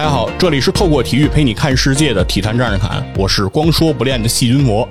大家好，这里是透过体育陪你看世界的体坛战士侃，我是光说不练的细菌魔。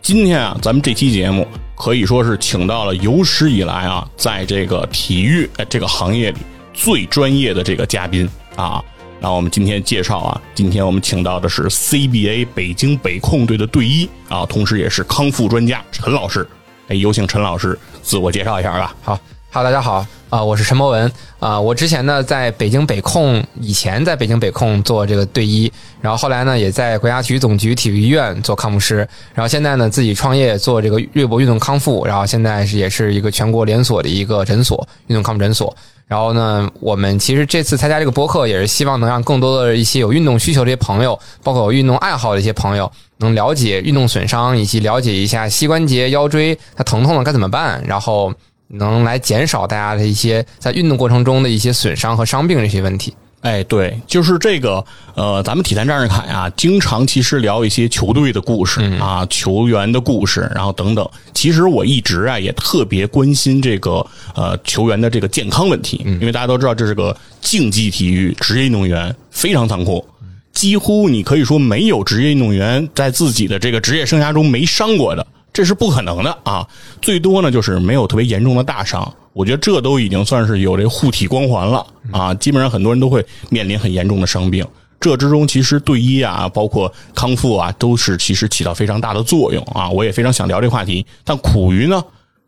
今天啊，咱们这期节目可以说是请到了有史以来啊，在这个体育这个行业里最专业的这个嘉宾啊。那我们今天介绍啊，今天我们请到的是 CBA 北京北控队的队医啊，同时也是康复专家陈老师。哎，有请陈老师自我介绍一下吧。好。哈喽，大家好啊，我是陈博文啊。我之前呢，在北京北控，以前在北京北控做这个队医，然后后来呢，也在国家体育总局体育医院做康复师，然后现在呢，自己创业做这个瑞博运动康复，然后现在是也是一个全国连锁的一个诊所，运动康复诊所。然后呢，我们其实这次参加这个播客，也是希望能让更多的一些有运动需求的这些朋友，包括有运动爱好的一些朋友，能了解运动损伤，以及了解一下膝关节、腰椎它疼痛了该怎么办，然后。能来减少大家的一些在运动过程中的一些损伤和伤病这些问题。哎，对，就是这个，呃，咱们体坛战士侃啊，经常其实聊一些球队的故事啊，球员的故事，然后等等。其实我一直啊也特别关心这个呃球员的这个健康问题，因为大家都知道这是个竞技体育，职业运动员非常残酷，几乎你可以说没有职业运动员在自己的这个职业生涯中没伤过的。这是不可能的啊！最多呢就是没有特别严重的大伤，我觉得这都已经算是有这护体光环了啊！基本上很多人都会面临很严重的伤病，这之中其实对医啊，包括康复啊，都是其实起到非常大的作用啊！我也非常想聊这话题，但苦于呢。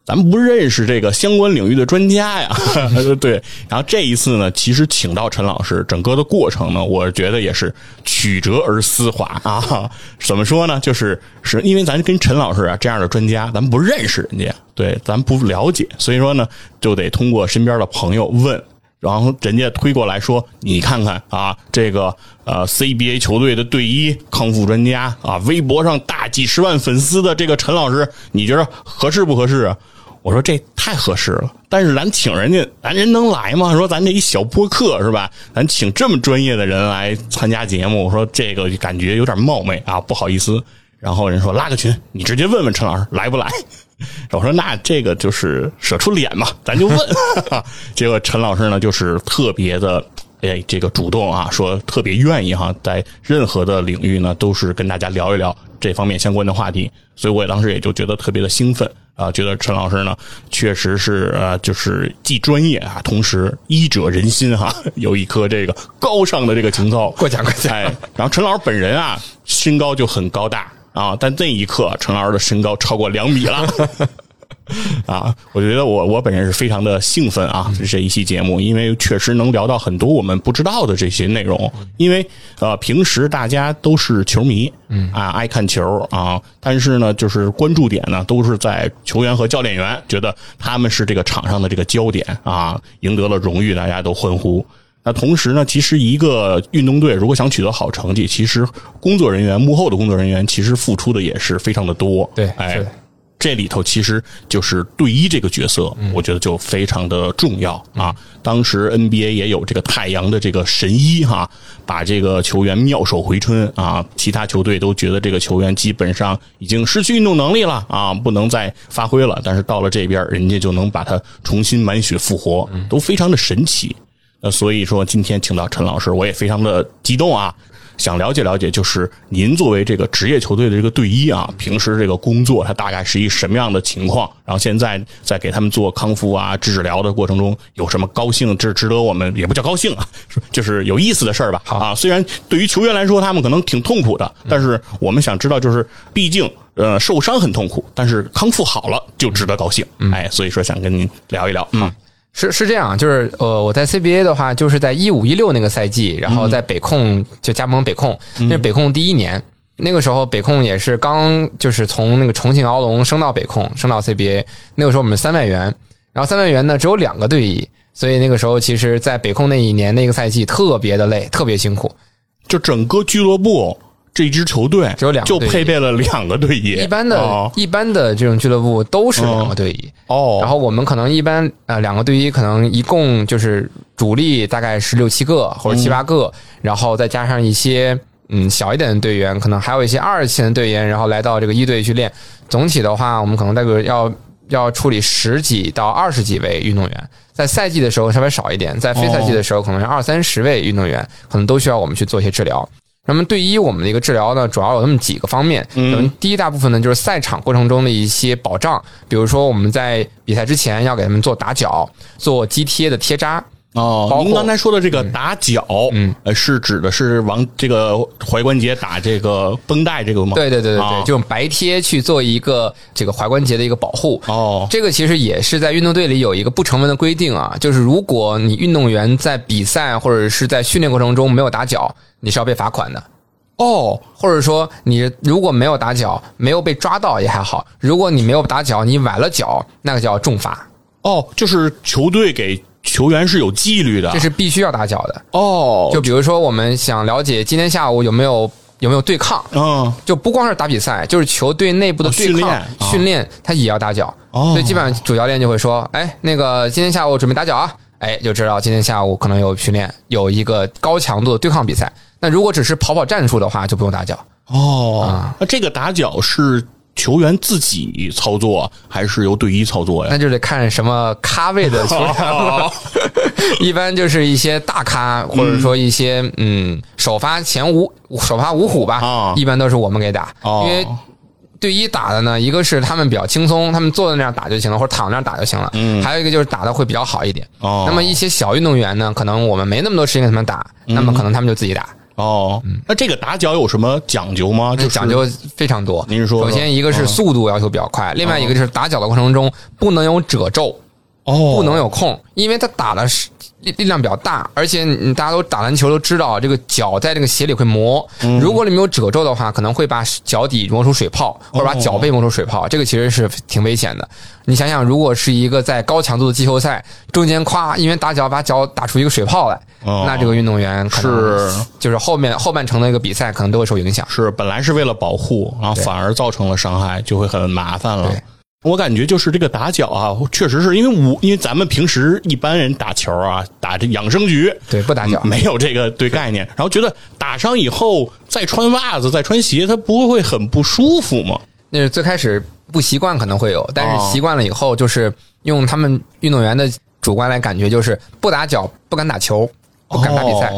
咱们不认识这个相关领域的专家呀，对。然后这一次呢，其实请到陈老师，整个的过程呢，我觉得也是曲折而丝滑啊。怎么说呢？就是是因为咱跟陈老师啊这样的专家，咱们不认识人家，对，咱不了解，所以说呢，就得通过身边的朋友问，然后人家推过来说，你看看啊，这个呃 CBA 球队的队医康复专家啊，微博上大几十万粉丝的这个陈老师，你觉得合适不合适？我说这太合适了，但是咱请人家，咱人能来吗？说咱这一小播客是吧？咱请这么专业的人来参加节目，我说这个感觉有点冒昧啊，不好意思。然后人说拉个群，你直接问问陈老师来不来。我说那这个就是舍出脸嘛，咱就问。结果陈老师呢，就是特别的。哎，这个主动啊，说特别愿意哈，在任何的领域呢，都是跟大家聊一聊这方面相关的话题，所以我也当时也就觉得特别的兴奋啊，觉得陈老师呢，确实是呃，就是既专业啊，同时医者仁心哈，有一颗这个高尚的这个情操。过奖过奖。哎，然后陈老师本人啊，身高就很高大啊，但那一刻，陈老师的身高超过两米了。啊，我觉得我我本人是非常的兴奋啊，这一期节目，因为确实能聊到很多我们不知道的这些内容。因为呃，平时大家都是球迷，嗯啊，爱看球啊，但是呢，就是关注点呢都是在球员和教练员，觉得他们是这个场上的这个焦点啊，赢得了荣誉，大家都欢呼。那同时呢，其实一个运动队如果想取得好成绩，其实工作人员幕后的工作人员其实付出的也是非常的多。对，哎。这里头其实就是队医这个角色，我觉得就非常的重要啊。当时 NBA 也有这个太阳的这个神医哈，把这个球员妙手回春啊。其他球队都觉得这个球员基本上已经失去运动能力了啊，不能再发挥了。但是到了这边，人家就能把他重新满血复活，都非常的神奇。那所以说，今天请到陈老师，我也非常的激动啊。想了解了解，就是您作为这个职业球队的这个队医啊，平时这个工作它大概是一什么样的情况？然后现在在给他们做康复啊、治疗的过程中，有什么高兴、值值得我们也不叫高兴啊，就是有意思的事儿吧？啊，虽然对于球员来说，他们可能挺痛苦的，但是我们想知道，就是毕竟呃受伤很痛苦，但是康复好了就值得高兴。哎，所以说想跟您聊一聊啊。是是这样，就是呃，我在 CBA 的话，就是在一五一六那个赛季，然后在北控就加盟北控，那是北控第一年，那个时候北控也是刚就是从那个重庆鳌龙升到北控，升到 CBA，那个时候我们三外援，然后三外援呢只有两个队医，所以那个时候其实，在北控那一年那个赛季特别的累，特别辛苦，就整个俱乐部。这支球队只有两，就配备了两个队医。一般的、一般的这种俱乐部都是两个队医哦。然后我们可能一般呃两个队医可能一共就是主力大概是六七个或者七八个，然后再加上一些嗯小一点的队员，可能还有一些二线的队员，然后来到这个一队去练。总体的话，我们可能大概要要处理十几到二十几位运动员。在赛季的时候稍微少一点，在非赛季的时候可能是二三十位运动员，可能都需要我们去做一些治疗。那么对于我们的一个治疗呢，主要有那么几个方面。嗯，第一大部分呢就是赛场过程中的一些保障，比如说我们在比赛之前要给他们做打脚、做肌贴的贴扎。哦，您刚才说的这个打脚，嗯，是指的是往这个踝关节打这个绷带这个吗？对对对对对，就用白贴去做一个这个踝关节的一个保护。哦，这个其实也是在运动队里有一个不成文的规定啊，就是如果你运动员在比赛或者是在训练过程中没有打脚，你是要被罚款的。哦，或者说你如果没有打脚，没有被抓到也还好；如果你没有打脚，你崴了脚，那个叫重罚。哦，就是球队给。球员是有纪律的，这是必须要打脚的哦。就比如说，我们想了解今天下午有没有有没有对抗，嗯，就不光是打比赛，就是球队内部的对抗训练，他也要打脚。所以基本上主教练就会说：“哎，那个今天下午准备打脚啊！”哎，就知道今天下午可能有训练，有一个高强度的对抗比赛。那如果只是跑跑战术的话，就不用打脚。哦，那这个打脚是。球员自己操作还是由队医操作呀？那就得看什么咖位的球员了。一般就是一些大咖，或者说一些嗯首发前五首发五虎吧，一般都是我们给打。因为队医打的呢，一个是他们比较轻松，他们坐在那儿打就行了，或者躺在那儿打就行了。嗯，还有一个就是打的会比较好一点。哦，那么一些小运动员呢，可能我们没那么多时间给他们打，那么可能他们就自己打。哦，那这个打脚有什么讲究吗？就讲究非常多。您说，首先一个是速度要求比较快，另外一个就是打脚的过程中不能有褶皱，哦，不能有空，因为他打的是力力量比较大，而且大家都打篮球都知道，这个脚在这个鞋里会磨，如果里面有褶皱的话，可能会把脚底磨出水泡，或者把脚背磨出水泡，这个其实是挺危险的。你想想，如果是一个在高强度的季后赛中间，咵，因为打脚把脚打出一个水泡来。那这个运动员是就是后面后半程的一个比赛可能都会受影响。是本来是为了保护，然后反而造成了伤害，就会很麻烦了。我感觉就是这个打脚啊，确实是因为我因为咱们平时一般人打球啊，打这养生局，对不打脚没有这个对概念，然后觉得打伤以后再穿袜子再穿鞋，它不会很不舒服吗？那是最开始不习惯可能会有，但是习惯了以后，就是用他们运动员的主观来感觉，就是不打脚不敢打球。不敢打比赛，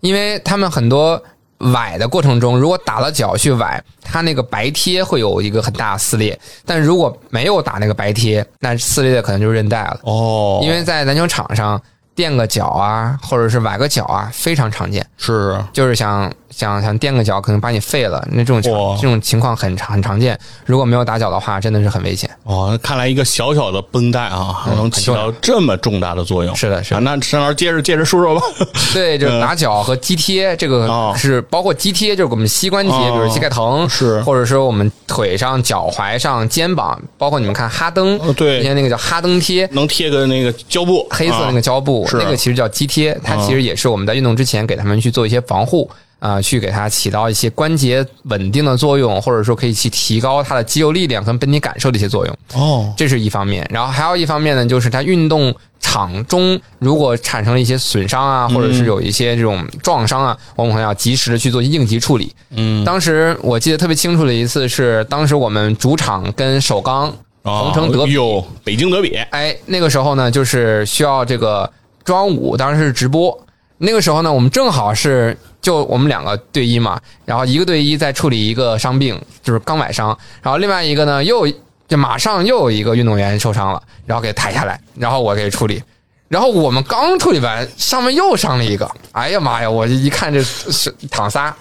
因为他们很多崴的过程中，如果打了脚去崴，它那个白贴会有一个很大撕裂；但如果没有打那个白贴，那撕裂的可能就是韧带了。哦，因为在篮球场上。垫个脚啊，或者是崴个脚啊，非常常见。是，就是想想想垫个脚，可能把你废了。那这种这种情况很常很常见。如果没有打脚的话，真的是很危险。哦，看来一个小小的绷带啊，能起到这么重大的作用。是的，是。那沈老师接着接着说说吧。对，就是打脚和肌贴，这个是包括肌贴，就是我们膝关节，比如膝盖疼，是，或者说我们腿上、脚踝上、肩膀，包括你们看哈登，对，之前那个叫哈登贴，能贴个那个胶布，黑色那个胶布。那个其实叫肌贴，它其实也是我们在运动之前给他们去做一些防护啊，去给它起到一些关节稳定的作用，或者说可以去提高它的肌肉力量跟本体感受的一些作用。哦，这是一方面。然后还有一方面呢，就是它运动场中如果产生了一些损伤啊，或者是有一些这种撞伤啊，我们可能要及时的去做应急处理。嗯，当时我记得特别清楚的一次是，当时我们主场跟首钢同城德比，北京德比。哎，那个时候呢，就是需要这个。中央五当时是直播，那个时候呢，我们正好是就我们两个队一嘛，然后一个队一在处理一个伤病，就是刚崴伤，然后另外一个呢又就马上又有一个运动员受伤了，然后给抬下来，然后我给处理，然后我们刚处理完，上面又上了一个，哎呀妈呀，我一看这是躺仨，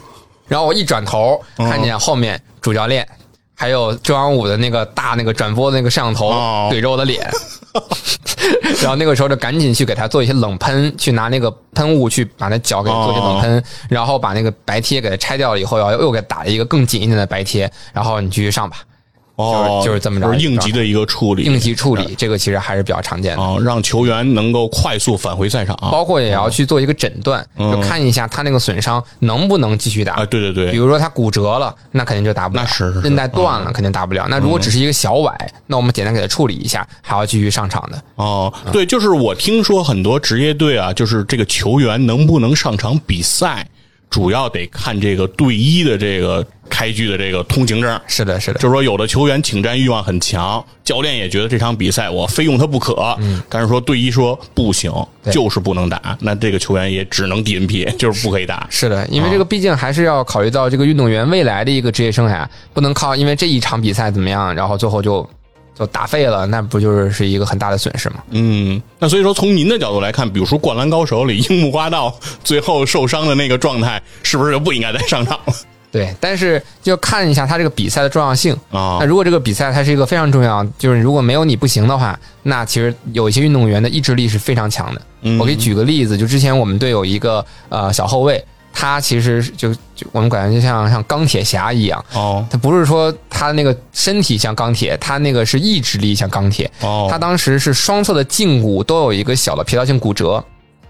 然后我一转头看见后面主教练还有中央五的那个大那个转播的那个摄像头怼着我的脸。然后那个时候就赶紧去给他做一些冷喷，去拿那个喷雾去把那脚给做一些冷喷，然后把那个白贴给它拆掉了以后，要又给打了一个更紧一点的白贴，然后你继续上吧。哦，就是这么着，应急的一个处理，应急处理这个其实还是比较常见的。哦，让球员能够快速返回赛场，包括也要去做一个诊断，就看一下他那个损伤能不能继续打。啊。对对对，比如说他骨折了，那肯定就打不了；那是韧带断了，肯定打不了。那如果只是一个小崴，那我们简单给他处理一下，还要继续上场的。哦，对，就是我听说很多职业队啊，就是这个球员能不能上场比赛。主要得看这个队医的这个开具的这个通行证。是的，是的，就是说，有的球员请战欲望很强，教练也觉得这场比赛我非用他不可。嗯，但是说队医说不行，就是不能打，那这个球员也只能 DNP，就是不可以打。是的，因为这个毕竟还是要考虑到这个运动员未来的一个职业生涯，不能靠因为这一场比赛怎么样，然后最后就。就打废了，那不就是是一个很大的损失吗？嗯，那所以说从您的角度来看，比如说《灌篮高手》里樱木花道最后受伤的那个状态，是不是就不应该再上场了？对，但是就看一下他这个比赛的重要性啊。那如果这个比赛它是一个非常重要，就是如果没有你不行的话，那其实有一些运动员的意志力是非常强的。我给你举个例子，就之前我们队有一个呃小后卫。他其实就就我们感觉就像像钢铁侠一样。哦，他不是说他那个身体像钢铁，他那个是意志力像钢铁。哦。他当时是双侧的胫骨都有一个小的疲劳性骨折，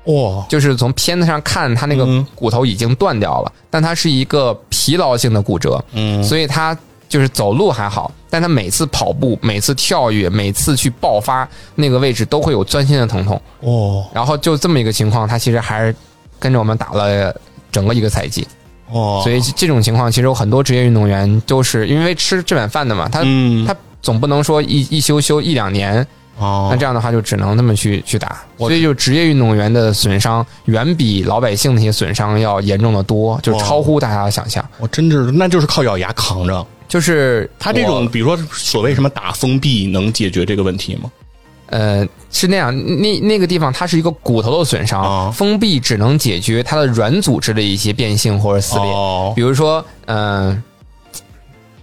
哇，就是从片子上看他那个骨头已经断掉了，但他是一个疲劳性的骨折，嗯，所以他就是走路还好，但他每次跑步、每次跳跃、每次去爆发那个位置都会有钻心的疼痛。哦。然后就这么一个情况，他其实还是跟着我们打了。整个一个赛季，哦，所以这种情况其实有很多职业运动员都是因为吃这碗饭的嘛，他他总不能说一一休休一两年，哦，那这样的话就只能那么去去打，所以就职业运动员的损伤远比老百姓那些损伤要严重的多，就超乎大家的想象。我真是，那就是靠咬牙扛着，就是他这种，比如说所谓什么打封闭，能解决这个问题吗？呃，是那样，那那个地方它是一个骨头的损伤，封闭只能解决它的软组织的一些变性或者撕裂，比如说，嗯，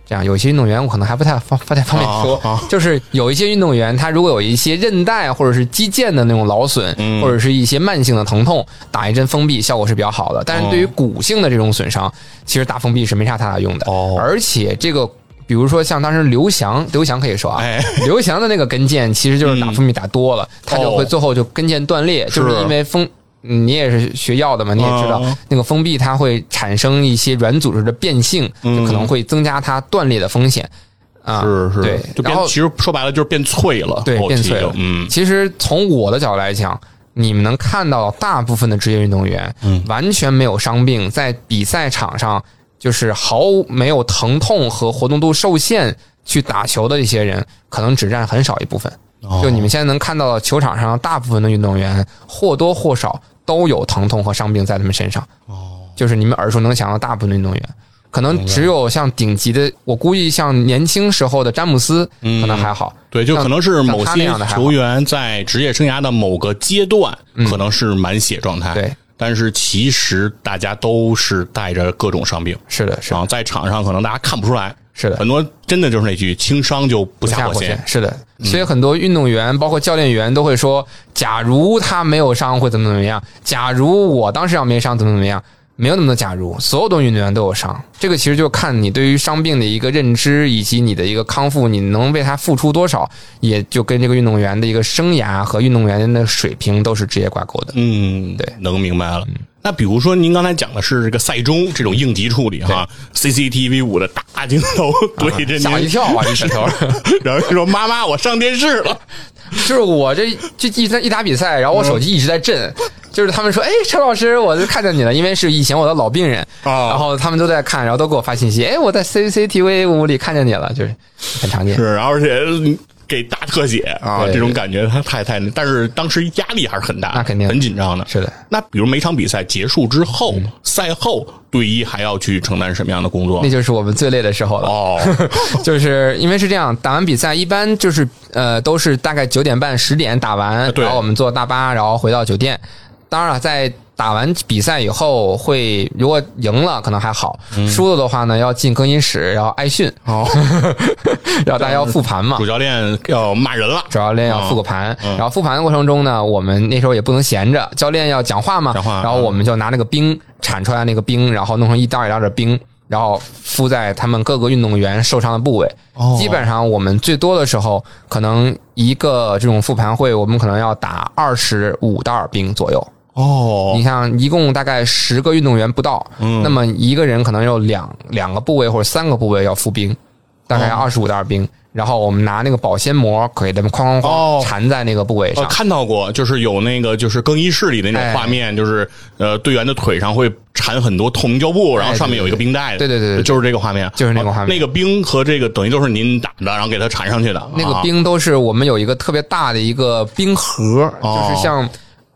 这样有些运动员我可能还不太方不太方便说，就是有一些运动员他如果有一些韧带或者是肌腱的那种劳损，或者是一些慢性的疼痛，打一针封闭效果是比较好的，但是对于骨性的这种损伤，其实打封闭是没啥太大用的，而且这个。比如说像当时刘翔，刘翔可以说啊，刘翔的那个跟腱其实就是打封闭打多了，他就会最后就跟腱断裂，就是因为封，你也是学药的嘛，你也知道那个封闭它会产生一些软组织的变性，就可能会增加它断裂的风险啊。是是，对，然后其实说白了就是变脆了，对，变脆了。嗯，其实从我的角度来讲，你们能看到大部分的职业运动员，嗯，完全没有伤病，在比赛场上。就是毫没有疼痛和活动度受限去打球的一些人，可能只占很少一部分。就你们现在能看到的球场上大部分的运动员，或多或少都有疼痛和伤病在他们身上。哦，就是你们耳熟能详的大部分运动员，可能只有像顶级的，我估计像年轻时候的詹姆斯，可能还好。对，就可能是某些球员在职业生涯的某个阶段，可能是满血状态。对。但是其实大家都是带着各种伤病，是的，是啊，在场上可能大家看不出来，是的，很多真的就是那句轻伤就不下火线，是的，所以很多运动员包括教练员都会说，假如他没有伤会怎么怎么样，假如我当时要没伤怎么怎么样。没有那么多假如，所有的运动员都有伤，这个其实就看你对于伤病的一个认知，以及你的一个康复，你能为他付出多少，也就跟这个运动员的一个生涯和运动员的水平都是直接挂钩的。嗯，对，能明白了。那比如说您刚才讲的是这个赛中这种应急处理哈，CCTV 五的大镜头对着吓一跳啊，一头，然后说妈妈，我上电视了。就是我这就一在一打比赛，然后我手机一直在震。就是他们说，哎，陈老师，我就看见你了，因为是以前我的老病人啊。然后他们都在看，然后都给我发信息，哎，我在 CCTV 屋里看见你了，就是很常见。是，而且给大特写啊，这种感觉他太太，但是当时压力还是很大，那肯定很紧张的。是的。那比如每场比赛结束之后，赛后队医还要去承担什么样的工作？那就是我们最累的时候了。哦，就是因为是这样，打完比赛一般就是呃都是大概九点半十点打完，然后我们坐大巴，然后回到酒店。当然了，在打完比赛以后，会如果赢了可能还好，输了的话呢，要进更衣室，然后挨训，哦，然后大家要复盘嘛。主教练要骂人了，主教练要复个盘，然后复盘的过程中呢，我们那时候也不能闲着，教练要讲话嘛，讲话，然后我们就拿那个冰铲出来那个冰，然后弄成一袋一袋的冰，然后敷在他们各个运动员受伤的部位。基本上我们最多的时候，可能一个这种复盘会，我们可能要打二十五袋冰左右。哦，你像一共大概十个运动员不到，嗯，那么一个人可能有两两个部位或者三个部位要敷冰，大概二十五袋冰，然后我们拿那个保鲜膜给他们哐哐哦。哐缠在那个部位呃，上。看到过，就是有那个就是更衣室里的那种哎画面，就是呃队员的腿上会缠很多透明胶布，然后上面有一个冰袋，对对对对对。就是这个画面，就是那个画面。哦那个冰和这个等于都是您打的，然后给它缠上去的，那个啊。冰都是我们有一个特别大的一个冰盒，哦。就是像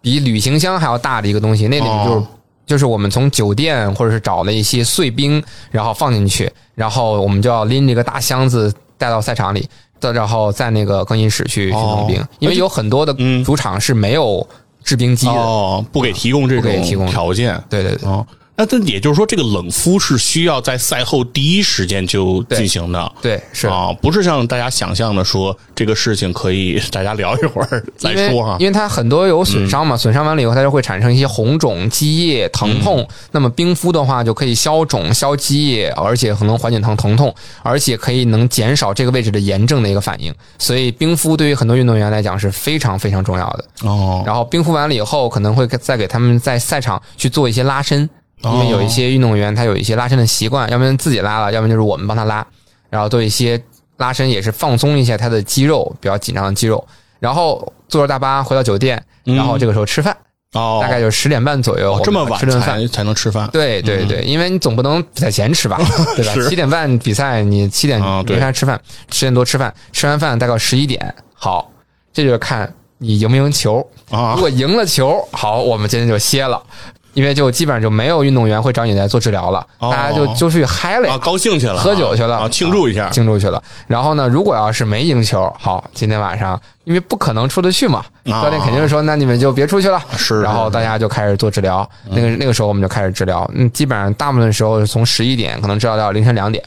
比旅行箱还要大的一个东西，那里面就是、哦就是我们从酒店或者是找了一些碎冰，然后放进去，然后我们就要拎这个大箱子带到赛场里，再然后在那个更衣室去去弄冰，哦因为有很多的嗯主场是没有制冰机的。哦，不给提供这种条件，对对对哦。那这也就是说，这个冷敷是需要在赛后第一时间就进行的，对，是啊，不是像大家想象的说这个事情可以大家聊一会儿 再说哈。因为它很多有损伤嘛，损伤完了以后，它就会产生一些红肿、积液、疼痛。嗯那么冰敷的话，就可以消肿、消积液，而且可能缓解疼疼痛，而且可以能减少这个位置的炎症的一个反应。所以冰敷对于很多运动员来讲是非常非常重要的。哦，然后冰敷完了以后，可能会再给他们在赛场去做一些拉伸，因哦为有一些运动员他有一些拉伸的习惯，要不然自己拉了，要不然就是我们帮他拉，然后做一些拉伸，也是放松一下他的肌肉比较紧张的肌肉。然后坐着大巴回到酒店，然后这个时候吃饭，哦，大概就十点半左右，哦这么晚吃顿饭。才才能吃饭，对对对，因为你总不能比赛前吃吧，对吧？七点半比赛，你七点没啥吃饭，十点多吃饭，吃完饭大概十一点，好，这就是看你赢不赢球。啊如果赢了球，好，我们今天就歇了，因为就基本上就没有运动员会找你来做治疗了，哦大家就就去嗨了。高兴去了，喝酒去了啊，庆祝一下，庆祝去了，然后呢？如果要是没赢球，好，今天晚上因为不可能出得去嘛，啊教练肯定是说，那你们就别出去了。是然后大家就开始做治疗，那个那个时候我们就开始治疗，嗯，基本上大部分时候是从十一点可能治疗到凌晨两点。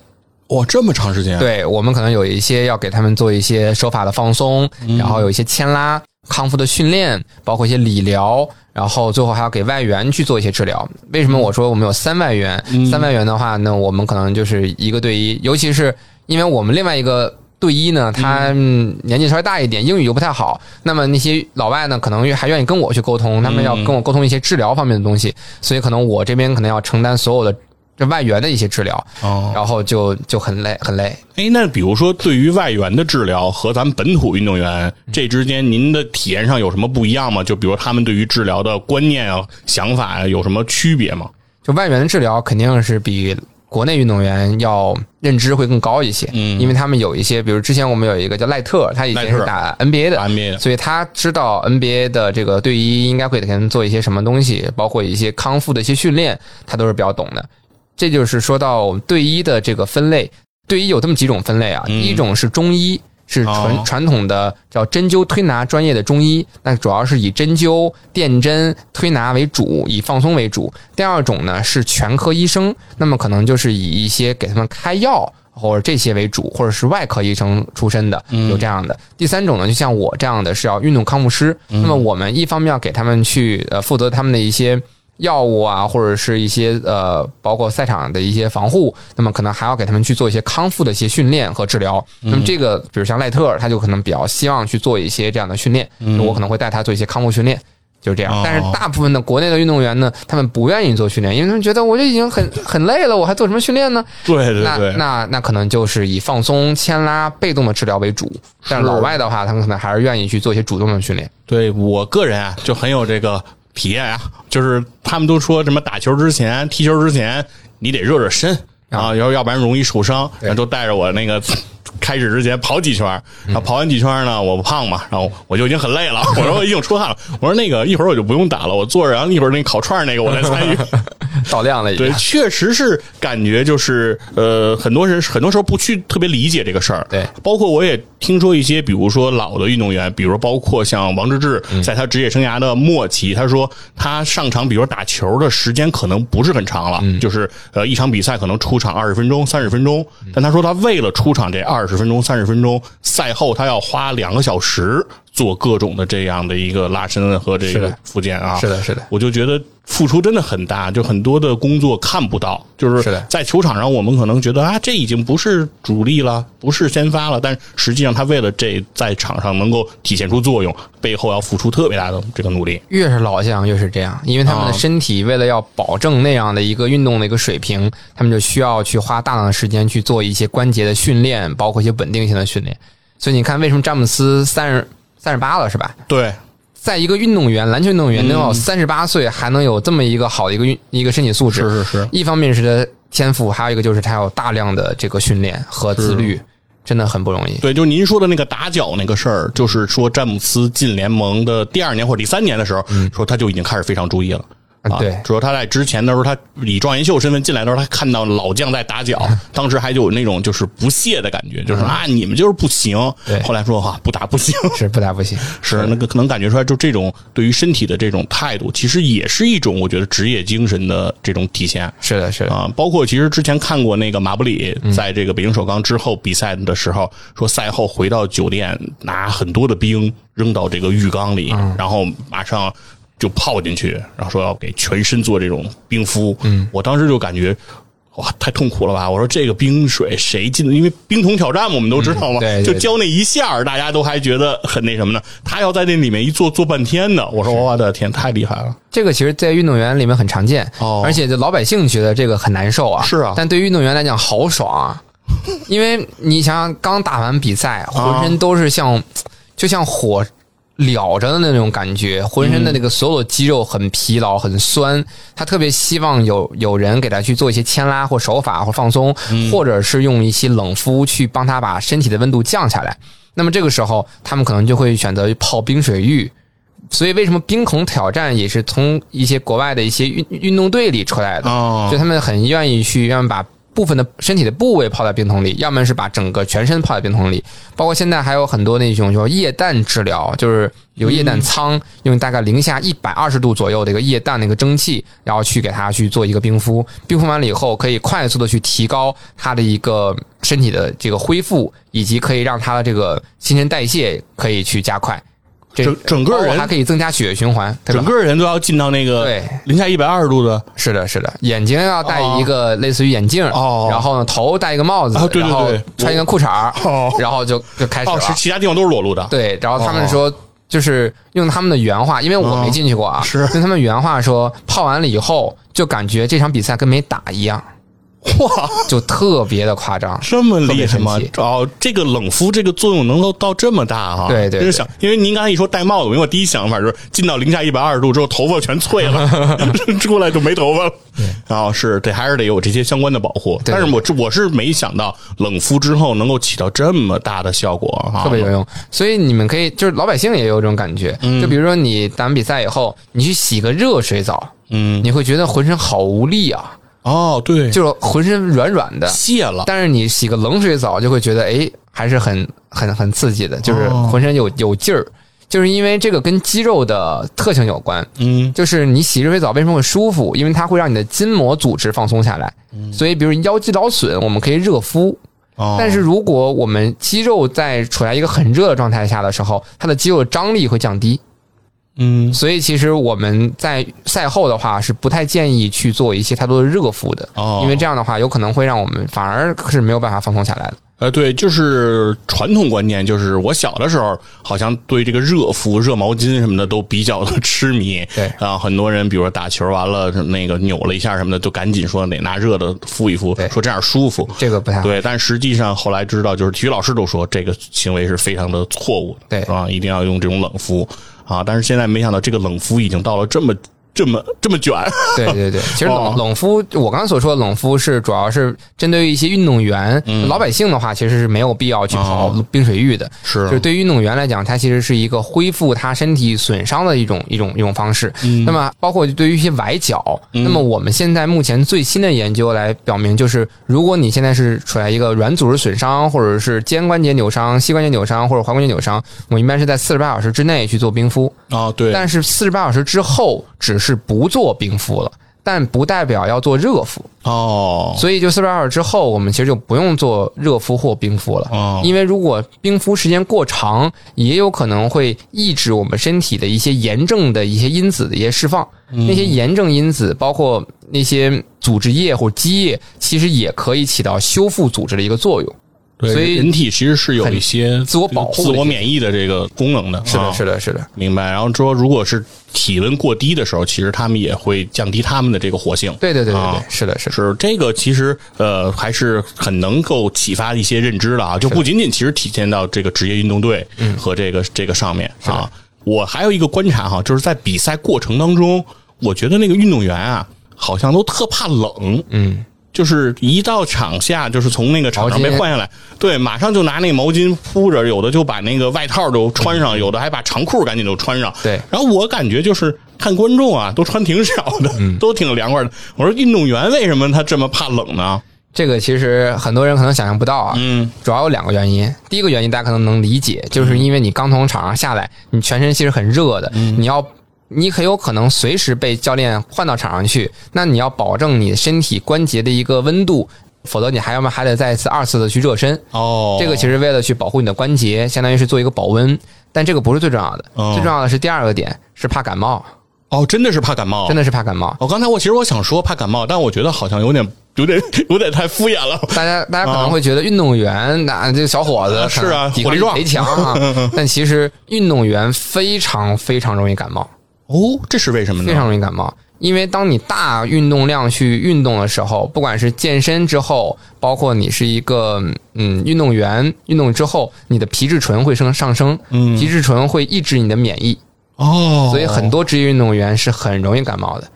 哇，这么长时间，对我们可能有一些要给他们做一些手法的放松，然后有一些牵拉、康复的训练，包括一些理疗，然后最后还要给外援去做一些治疗。为什么我说我们有三外援？三外援的话呢，我们可能就是一个对一，尤其是因为我们另外一个。队医呢，他嗯年纪稍微大一点，英语又不太好。那么那些老外呢，可能还愿意跟我去沟通，他们要跟我沟通一些治疗方面的东西，所以可能我这边可能要承担所有的这外援的一些治疗，哦，然后就就很累很累。哎，那比如说对于外援的治疗和咱们本土运动员这之间，您的体验上有什么不一样吗？就比如他们对于治疗的观念啊、想法啊有什么区别吗？就外援的治疗肯定是比国内运动员要认知会更高一些，嗯因为他们有一些，比如之前我们有一个叫赖特，他以前是打 NBA 的。NBA 的所以他知道 NBA 的这个队医应该会给他们做一些什么东西，包括一些康复的一些训练，他都是比较懂的。这就是说到对医的这个分类，对医有这么几种分类啊，第一种是中医，是传哦传统的叫针灸推拿专业的中医，那主要是以针灸、电针、推拿为主，以放松为主。第二种呢是全科医生，那么可能就是以一些给他们开药。或者这些为主，或者是外科医生出身的，有这样的。第三种呢，就像我这样的，是要运动康复师。那么我们一方面要给他们去呃负责他们的一些药物啊，或者是一些呃包括赛场的一些防护，那么可能还要给他们去做一些康复的一些训练和治疗。那么这个，比如像赖特尔，他就可能比较希望去做一些这样的训练，我可能会带他做一些康复训练。就是这样哦，但是大部分的国内的运动员呢，他们不愿意做训练，因为他们觉得我就已经很很累了，我还做什么训练呢？那对对对，那那可能就是以放松、牵拉、被动的治疗为主。但是老外的话，他们可能还是愿意去做一些主动的训练。对我个人啊，就很有这个体验啊，就是他们都说什么打球之前、踢球之前，你得热热身然后，要要不然容易受伤。然后都带着我那个。开始之前跑几圈，然后跑完几圈呢，我不胖嘛，然后我就已经很累了。我说我已经出汗了，我说那个一会儿我就不用打了，我坐着，然后一会儿那烤串那个我来参与。到量了已经对，。确实是感觉就是呃，很多人很多时候不去特别理解这个事儿。对，包括我也听说一些，比如说老的运动员，比如包括像王治郅，嗯在他职业生涯的末期，他说他上场，比如说打球的时间可能不是很长了，嗯就是呃一场比赛可能出场二十分钟、三十分钟，嗯但他说他为了出场这二十分钟、三十分钟，赛后他要花两个小时。做各种的这样的一个拉伸和这个是的复健啊。是的，是的，我就觉得付出真的很大，就很多的工作看不到，就是在球场上，我们可能觉得啊，这已经不是主力了，不是先发了，但实际上他为了这在场上能够体现出作用，背后要付出特别大的这个努力。越是老将越是这样，因为他们的啊身体为了要保证那样的一个运动的一个水平，他们就需要去花大量的时间去做一些关节的训练，包括一些稳定性的训练。所以你看，为什么詹姆斯三十三十八了是吧？对，在一个运动员，篮球运动员嗯能有三十八岁还能有这么一个好的一个运一个身体素质，是是是，一方面是他天赋，还有一个就是他有大量的这个训练和自律，真的很不容易。对，就您说的那个打脚那个事儿，就是说詹姆斯进联盟的第二年或者第三年的时候，说他就已经开始非常注意了。啊，嗯对说他在之前的时候，他以状元秀身份进来的时候，他看到老将在打脚，当时还就有那种就是不屑的感觉，就是啊，你们就是不行。后来说哈，不打不行，是不打不行，是那个可能感觉出来，就这种对于身体的这种态度，其实也是一种我觉得职业精神的这种体现。是的，是的，啊，包括其实之前看过那个马布里在这个北京首钢之后比赛的时候，说赛后回到酒店拿很多的冰扔到这个浴缸里，然后马上就泡进去，然后说要给全身做这种冰敷。嗯，我当时就感觉。哇，太痛苦了吧！我说这个冰水谁进的？因为冰桶挑战我们都知道嘛，嗯对对就浇那一下儿大家都还觉得很那什么呢。他要在那里面一坐坐半天呢，我说我的天，太厉害了！这个其实，在运动员里面很常见，哦而且这老百姓觉得这个很难受啊。是啊但对于运动员来讲好爽啊，因为你想想，刚打完比赛，浑身都是像、就像火燎着的那种感觉，浑身的那个所有的肌肉很疲劳、很酸。他特别希望有有人给他去做一些牵拉或手法或放松，或者是用一些冷敷去帮他把身体的温度降下来。那么这个时候，他们可能就会选择泡冰水浴。所以，为什么冰桶挑战也是从一些国外的一些运运动队里出来的？哦就他们很愿意去愿意把部分的身体的部位泡在冰桶里，要么是把整个全身泡在冰桶里。包括现在还有很多那种叫液氮治疗，就是有液氮舱，用大概零下一百二十度左右的一个液氮那个蒸汽，然后去给它去做一个冰敷。冰敷完了以后，可以快速的去提高它的一个身体的这个恢复，以及可以让它的这个新陈代谢可以去加快。这整整个人还可以增加血液循环，整？个人都要进到那个对零下一百二十度的是的，是的，眼睛要戴一个类似于眼镜，哦然后呢头戴一个帽子，啊对对然后对穿一个裤衩，哦然后就就开始了。其他地方都是裸露的。对，然后他们说。就是用他们的原话，因为我没进去过啊，哦是用他们原话说，泡完了以后就感觉这场比赛跟没打一样，哇，就特别的夸张。这么厉害吗？哦，这个冷敷这个作用能够到这么大哈？对对就是想，因为您刚才一说戴帽子，因为我第一想法就是进到零下一百二十度之后，头发全脆了，出来就没头发了。然后是得还是得有这些相关的保护。对但是我这我是没想到冷敷之后能够起到这么大的效果哈，特别有用，所以你们可以，就是老百姓也有这种感觉。嗯就比如说你打完比赛以后，你去洗个热水澡，嗯，你会觉得浑身好无力啊，哦，对，就是浑身软软的。泄了。但是你洗个冷水澡，就会觉得哎，还是很很很刺激的，就是哦浑身有有劲儿。就是因为这个跟肌肉的特性有关，嗯，就是你洗热水澡为什么会舒服？因为它会让你的筋膜组织放松下来。所以，比如腰肌劳损，我们可以热敷。哦但是如果我们肌肉在处在一个很热的状态下的时候，它的肌肉张力会降低。嗯，所以其实我们在赛后的话是不太建议去做一些太多的热敷的，哦因为这样的话有可能会让我们反而是没有办法放松下来的。呃，对，就是传统观念，就是我小的时候好像对这个热敷、热毛巾什么的都比较的痴迷。对啊，很多人比如说打球完了那个扭了一下什么的，就赶紧说得拿热的敷一敷，说这样舒服。这个不太好。对，但实际上后来知道，就是体育老师都说这个行为是非常的错误的，对啊？一定要用这种冷敷啊！但是现在没想到这个冷敷已经到了这么这么这么卷，对对对，其实哦。冷冷敷，我刚才所说的冷敷是主要是针对于一些运动员，老百姓的话其实是没有必要去跑冰水浴的。是。就是对于运动员来讲，它其实是一个恢复他身体损伤的一种一种一种方式。嗯。那么包括对于一些崴脚，那么我们现在目前最新的研究来表明，就是如果你现在是处在一个软组织损伤，或者是肩关节扭伤、膝关节扭伤或者踝关节扭伤，我们一般是在四十八小时之内去做冰敷。啊，对，但是四十八小时之后，只是不做冰敷了。但不代表要做热敷。哦，所以就四十八小时之后，我们其实就不用做热敷或冰敷了。哦因为如果冰敷时间过长，也有可能会抑制我们身体的一些炎症的一些因子的一些释放。嗯那些炎症因子，包括那些组织液或积液，其实也可以起到修复组织的一个作用。对所以人体其实是有一些自我保护自我免疫的这个功能的。是的，啊是的，是的，明白。然后说，如果是体温过低的时候，其实他们也会降低他们的这个活性。对对对对是的，是的。是这个，其实呃还是很能够启发一些认知的啊，就不仅仅其实体现到这个职业运动队和这个、这个上面啊。我还有一个观察哈，就是在比赛过程当中，我觉得那个运动员啊，好像都特怕冷，嗯，就是一到场下，就是从那个场上被换下来，对，马上就拿那个毛巾铺着，有的就把那个外套都穿上，有的还把长裤赶紧都穿上。对然后我感觉就是看观众啊，都穿挺少的，都挺凉快的。我说运动员为什么他这么怕冷呢？这个其实很多人可能想象不到啊。嗯，主要有两个原因。第一个原因大家可能能理解，就是因为你刚从场上下来，你全身其实很热的，你要你很有可能随时被教练换到场上去，那你要保证你身体关节的一个温度，否则你还要么还得再次二次的去热身。哦，这个其实为了去保护你的关节，相当于是做一个保温，但这个不是最重要的，哦。最重要的是第二个点是怕感冒，哦，真的是怕感冒，真的是怕感冒。哦，刚才我其实我想说怕感冒，但我觉得好像有点 有点有点太敷衍了。大家大家可能会觉得运动员那这个小伙子啊是啊抵抗力贼强啊，但其实运动员非常非常容易感冒，哦，这是为什么呢？非常容易感冒。因为当你大运动量去运动的时候，不管是健身之后，包括你是一个嗯运动员，运动之后，你的皮质醇会升上升，嗯皮质醇会抑制你的免疫，哦，所以很多职业运动员是很容易感冒的。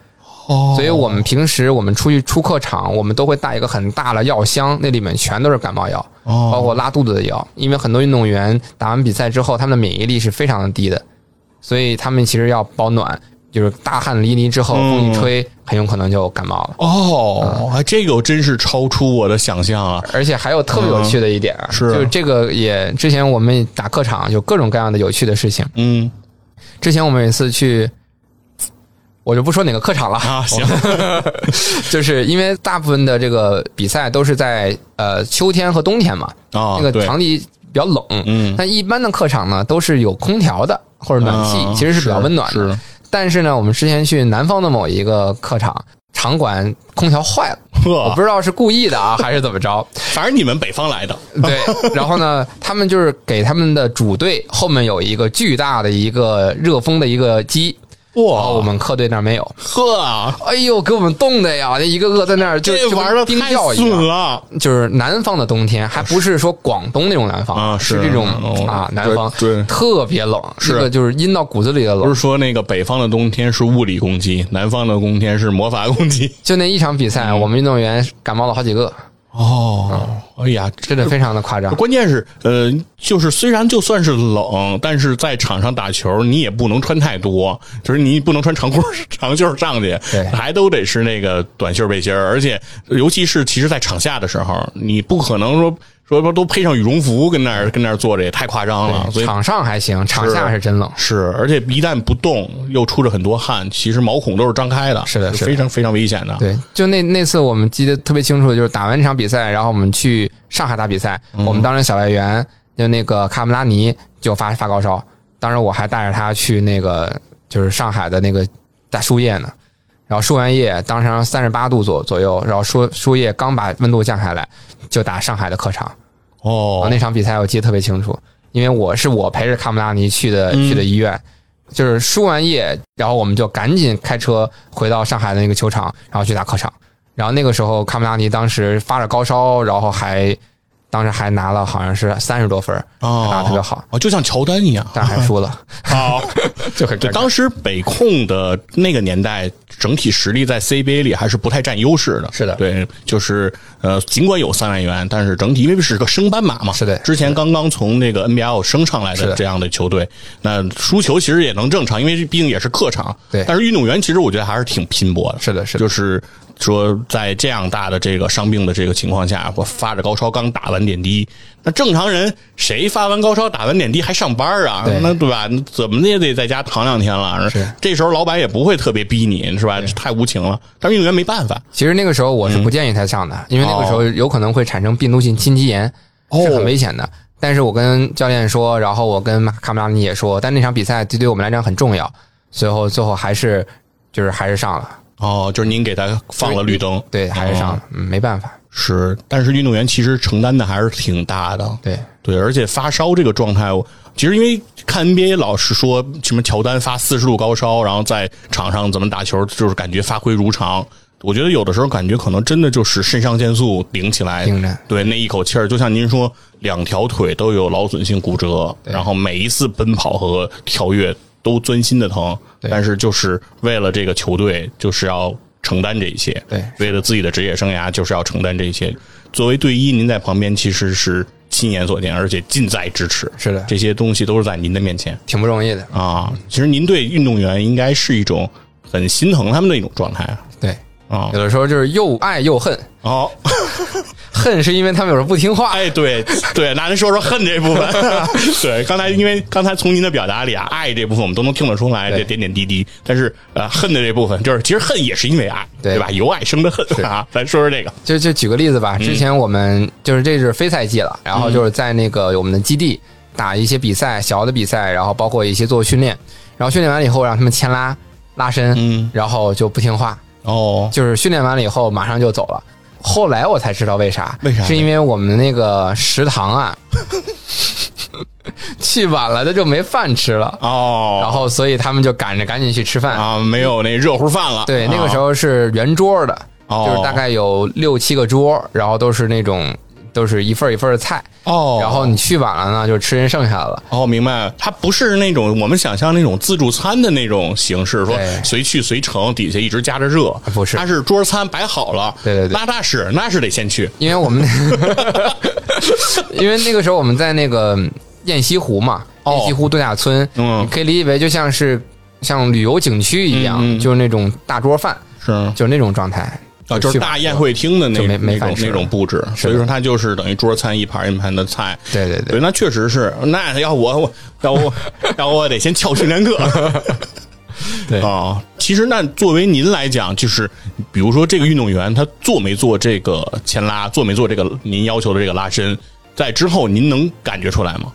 哦，所以我们平时我们出去出客场，我们都会带一个很大的药箱，那里面全都是感冒药，哦包括拉肚子的药。因为很多运动员打完比赛之后，他们的免疫力是非常的低的，所以他们其实要保暖，就是大汗淋漓之后，嗯风一吹，很有可能就感冒了。哦，哎这个真是超出我的想象啊！而且还有特别有趣的一点啊，是就是这个也之前我们打客场有各种各样的有趣的事情。嗯之前我们有一次去，我就不说哪个客场了啊，行，就是因为大部分的这个比赛都是在呃秋天和冬天嘛，啊，那个对场地比较冷，嗯。但一般的客场呢都是有空调的或者暖气，啊其实是比较温暖的。但是呢，我们之前去南方的某一个客场，场馆空调坏了，我不，知道是故意的啊还是怎么着。反正你们北方来的，对，然后呢，他们就是给他们的主队后面有一个巨大的一个热风的一个机，然后我们客队那儿没有。呵，哎呦，给我们冻的呀！那一个个在那儿就玩的冰窖一样。了就是南方的冬天，还不是说广东那种南方啊！是这种哦啊南方，对对特别冷，是这个就是阴到骨子里的冷。不是说那个北方的冬天是物理攻击，南方的冬天是魔法攻击。就那一场比嗯赛，我们运动员感冒了好几个，哦，哎呀，真的非常的夸张。关键是，呃，就是虽然就算是冷，但是在场上打球，你也不能穿太多，就是你不能穿长裤、长袖上去，对还都得是那个短袖背心儿而且尤其是其实，在场下的时候，你不可能说说说都配上羽绒服跟那儿跟那儿坐着，也太夸张了，所以。场上还行，场下是真冷。是，而且一旦不动，又出着很多汗，其实毛孔都是张开的，是的是非常非常危险的。对，就那那次我们记得特别清楚，就是打完这场比赛，然后我们去上海打比赛，嗯我们当时小外援就那个卡姆拉尼就发发高烧，当时我还带着他去那个就是上海的那个大输液呢，然后输完液当时三十八度左左右，然后输输液刚把温度降下来，就打上海的客场，哦。哦，那场比赛我记得特别清楚，因为我是我陪着卡姆拉尼去的，嗯。去的医院，就是输完液，然后我们就赶紧开车回到上海的那个球场，然后去打客场。然后那个时候卡姆拉尼当时发着高烧，然后还当时还拿了好像是三十多分儿，哦，打得特别好，哦，就像乔丹一样，但还输了，好。对，就很当时北控的那个年代，整体实力在 CBA 里还是不太占优势的。是的。对，就是呃，尽管有三万元，但是整体因为是个升班马嘛，是的。之前刚刚从那个 NBL 升上来的的。这样的球队，那输球其实也能正常，因为毕竟也是客场。对。但是运动员其实我觉得还是挺拼搏的。是的是的。就是说在这样大的这个伤病的这个情况下，我发着高烧刚打完点滴，那正常人谁发完高烧打完点滴还上班啊？对那对吧？怎么也得在家躺两天了。是这时候老板也不会特别逼你，是吧？太无情了。但是运动员没办法，其实那个时候我是不建议他上的，因为那个时候有可能会产生病毒性心肌炎，哦是很危险的。但是我跟教练说，然后我跟卡梅拉尼也说，但那场比赛对对我们来讲很重要，最后最后还是就是还是上了，哦，就是您给他放了绿灯，对，还是上了，嗯，没办法，是，但是运动员其实承担的还是挺大的。对，对，而且发烧这个状态，其实因为看 NBA 老是说什么乔丹发四十度高烧，然后在场上怎么打球，就是感觉发挥如常。我觉得有的时候感觉可能真的就是肾上腺素顶起来，对那一口气儿，就像您说，两条腿都有劳损性骨折，然后每一次奔跑和跳跃都钻心的疼，但是就是为了这个球队，就是要承担这一切，对为了自己的职业生涯，就是要承担这一切。作为队医，您在旁边其实是亲眼所见，而且近在咫尺。是的这些东西都是在您的面前挺不容易的，啊。其实您对运动员应该是一种很心疼他们的一种状态对，啊。有的时候就是又爱又恨，哦，恨是因为他们有时候不听话，哎，对对，那您说说恨这部分。对，刚才因为刚才从您的表达里啊，爱这部分我们都能听得出来，这点点滴滴。但是呃，恨的这部分，就是其实恨也是因为爱，对对吧？由爱生的恨啊。咱说说这个，就就举个例子吧，之前我们就是这是非赛季了，然后就是在那个我们的基地打一些比赛，小的比赛，然后包括一些做训练，然后训练完了以后让他们牵拉拉伸，嗯，然后就不听话，哦，就是训练完了以后马上就走了。后来我才知道为啥，为啥是因为我们那个食堂啊，去晚了他就没饭吃了，哦，然后所以他们就赶着赶紧去吃饭。啊，没有那热乎饭了。对，那个时啊候是圆桌的，哦就是大概有六七个桌，然后都是那种都是一份一份的菜，哦，然后你去晚了呢，就吃人剩下的了。哦，明白，它不是那种我们想象那种自助餐的那种形式，说随去随盛，底下一直加着热，不是。它是桌餐摆好了，对对对。那那是那是得先去，因为我们 因为那个时候我们在那个雁西湖嘛，哦。雁西湖度假村，嗯。你可以理解为就像是像旅游景区一样，就是那种大桌饭，是。啊，就是那种状态。就是大宴会厅的那就没没那种那种布置，所以说它就是等于桌餐一盘一盘的菜。对对对对，那确实是，那要我我要我 要我得先翘训练课。对啊，其实那作为您来讲，就是比如说这个运动员他做没做这个牵拉，做没做这个您要求的这个拉伸，在之后您能感觉出来吗？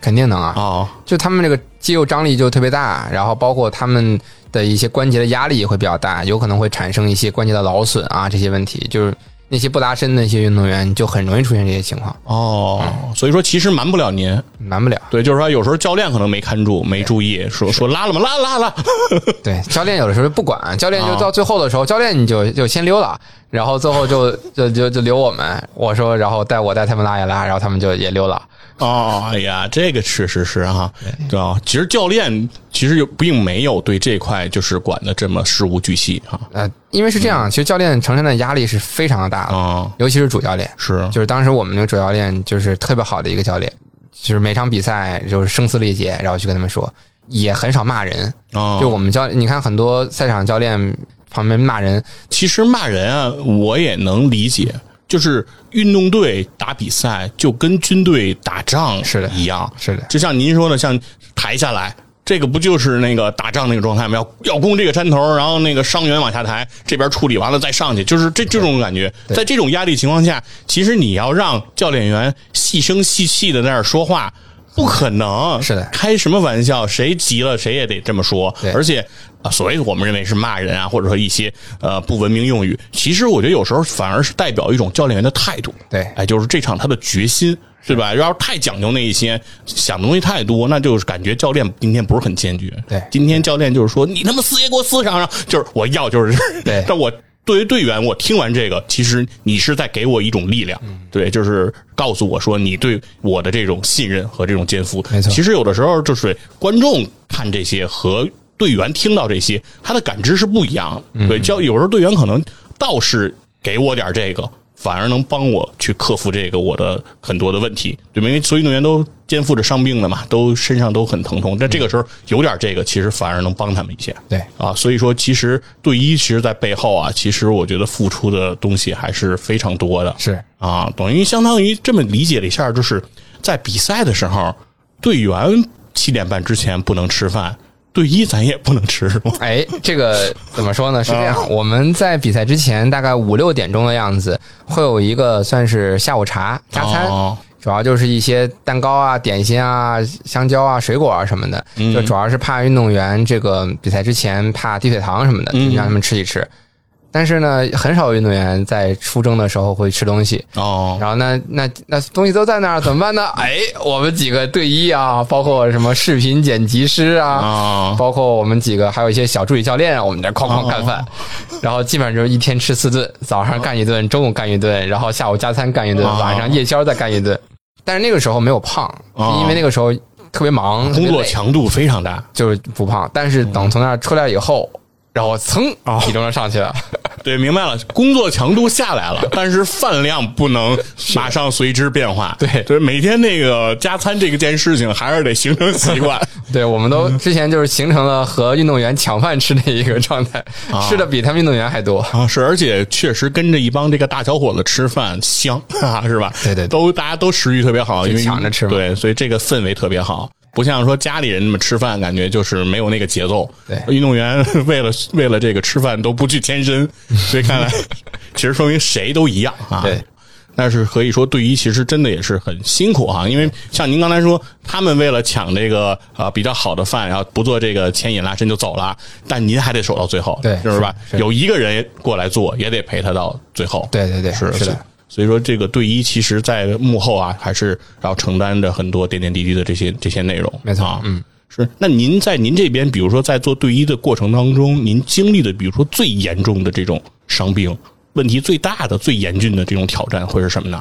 那肯定能啊，哦，就他们这个肌肉张力就特别大，然后包括他们的一些关节的压力也会比较大，有可能会产生一些关节的劳损啊这些问题。就是那些不拉伸的一些运动员，就很容易出现这些情况，哦，所以说其实瞒不了您。瞒不了。对，就是说有时候教练可能没看住，没注意，说说拉了吗？拉拉拉。对，教练有的时候不管，教练就啊到最后的时候，教练你就就先溜了，然后最后就就就就留我们。我说，然后带我带他们拉一拉，然后他们就也溜了。哦，哎呀，这个确实是哈，对吧？其实教练其实有并没有对这块就是管的这么事无巨细哈。呃，因为是这样，其实教练承担的压力是非常的大的，啊，尤其是主教练。是就是当时我们那个主教练就是特别好的一个教练，就是每场比赛就是声嘶力竭，然后去跟他们说，也很少骂人。啊，就我们教，你看很多赛场教练旁边骂人，其实骂人啊，我也能理解，就是运动队打比赛就跟军队打仗是的一样，是的，就像您说的，像抬下来。这个不就是那个打仗那个状态吗？要要攻这个山头，然后那个伤员往下抬，这边处理完了再上去，就是这这种感觉。在这种压力情况下，其实你要让教练员细声细气的在那儿说话，不可能。是的开什么玩笑？谁急了谁也得这么说。而且啊，所谓我们认为是骂人啊，或者说一些呃不文明用语，其实我觉得有时候反而是代表一种教练员的态度。对哎，就是这场他的决心，对吧？要是太讲究那一些，想的东西太多，那就是感觉教练今天不是很坚决。对今天教练就是说，你他妈撕也给我撕上上，就是我要就是对 但我。对于队员，我听完这个，其实你是在给我一种力量，嗯对，就是告诉我说你对我的这种信任和这种肩负。没错其实有的时候就是观众看这些和队员听到这些，他的感知是不一样的。嗯对，教有时候队员可能倒是给我点这个，反而能帮我去克服这个我的很多的问题，对吧？因为所有运动员都肩负着伤病的嘛，都身上都很疼痛。但这个时候有点这个，其实反而能帮他们一些。对啊，所以说其实队医其实，在背后啊，其实我觉得付出的东西还是非常多的。是啊，等于相当于这么理解了一下，就是在比赛的时候，队员七点半之前不能吃饭，队医咱也不能吃，是吗？哎，这个怎么说呢？是这样，我们在比赛之前大概五六点钟的样子，会有一个算是下午茶加餐，哦主要就是一些蛋糕啊、点心啊、香蕉啊、水果啊什么的，就主要是怕运动员这个比赛之前怕低血糖什么的，就让他们吃一吃。但是呢，很少有运动员在出征的时候会吃东西。哦，然后呢，那那东西都在那儿，怎么办呢？哎，我们几个队医啊，包括什么视频剪辑师啊，啊，包括我们几个，还有一些小助理教练啊，我们在哐哐干饭，然后基本上就是一天吃四顿，早上干一顿，中午干一顿，然后下午加餐干一顿，啊晚上夜宵再干一顿。但是那个时候没有胖，啊因为那个时候特别忙，工作强度非常大。就是不胖。但是等从那儿出来以后，然后噌，体重就上去了。对，明白了，工作强度下来了，但是饭量不能马上随之变化。对就是，每天那个加餐这个件事情还是得形成习惯。对，我们都之前就是形成了和运动员抢饭吃的一个状态，吃的比他们运动员还多。啊，是，而且确实跟着一帮这个大小伙子吃饭香啊，是吧？对对对都大家都食欲特别好，因为抢着吃嘛对，所以这个氛围特别好。不像说家里人那么吃饭，感觉就是没有那个节奏。对运动员 为了为了这个吃饭都不去健身，所以看来 其实说明谁都一样啊。对。但是可以说，队医其实真的也是很辛苦哈，因为像您刚才说，他们为了抢这个呃比较好的饭，然后不做这个牵引拉伸就走了，但您还得守到最后，对是吧？有一个人过来做，也得陪他到最后。对对对，是是的。。所以说，这个队医其实，在幕后啊，还是要承担着很多点点滴滴的这些这些内容。没错啊，嗯，是。那您在您这边，比如说在做队医的过程当中，您经历的，比如说最严重的这种伤病，问题最大的、最严峻的这种挑战会是什么呢？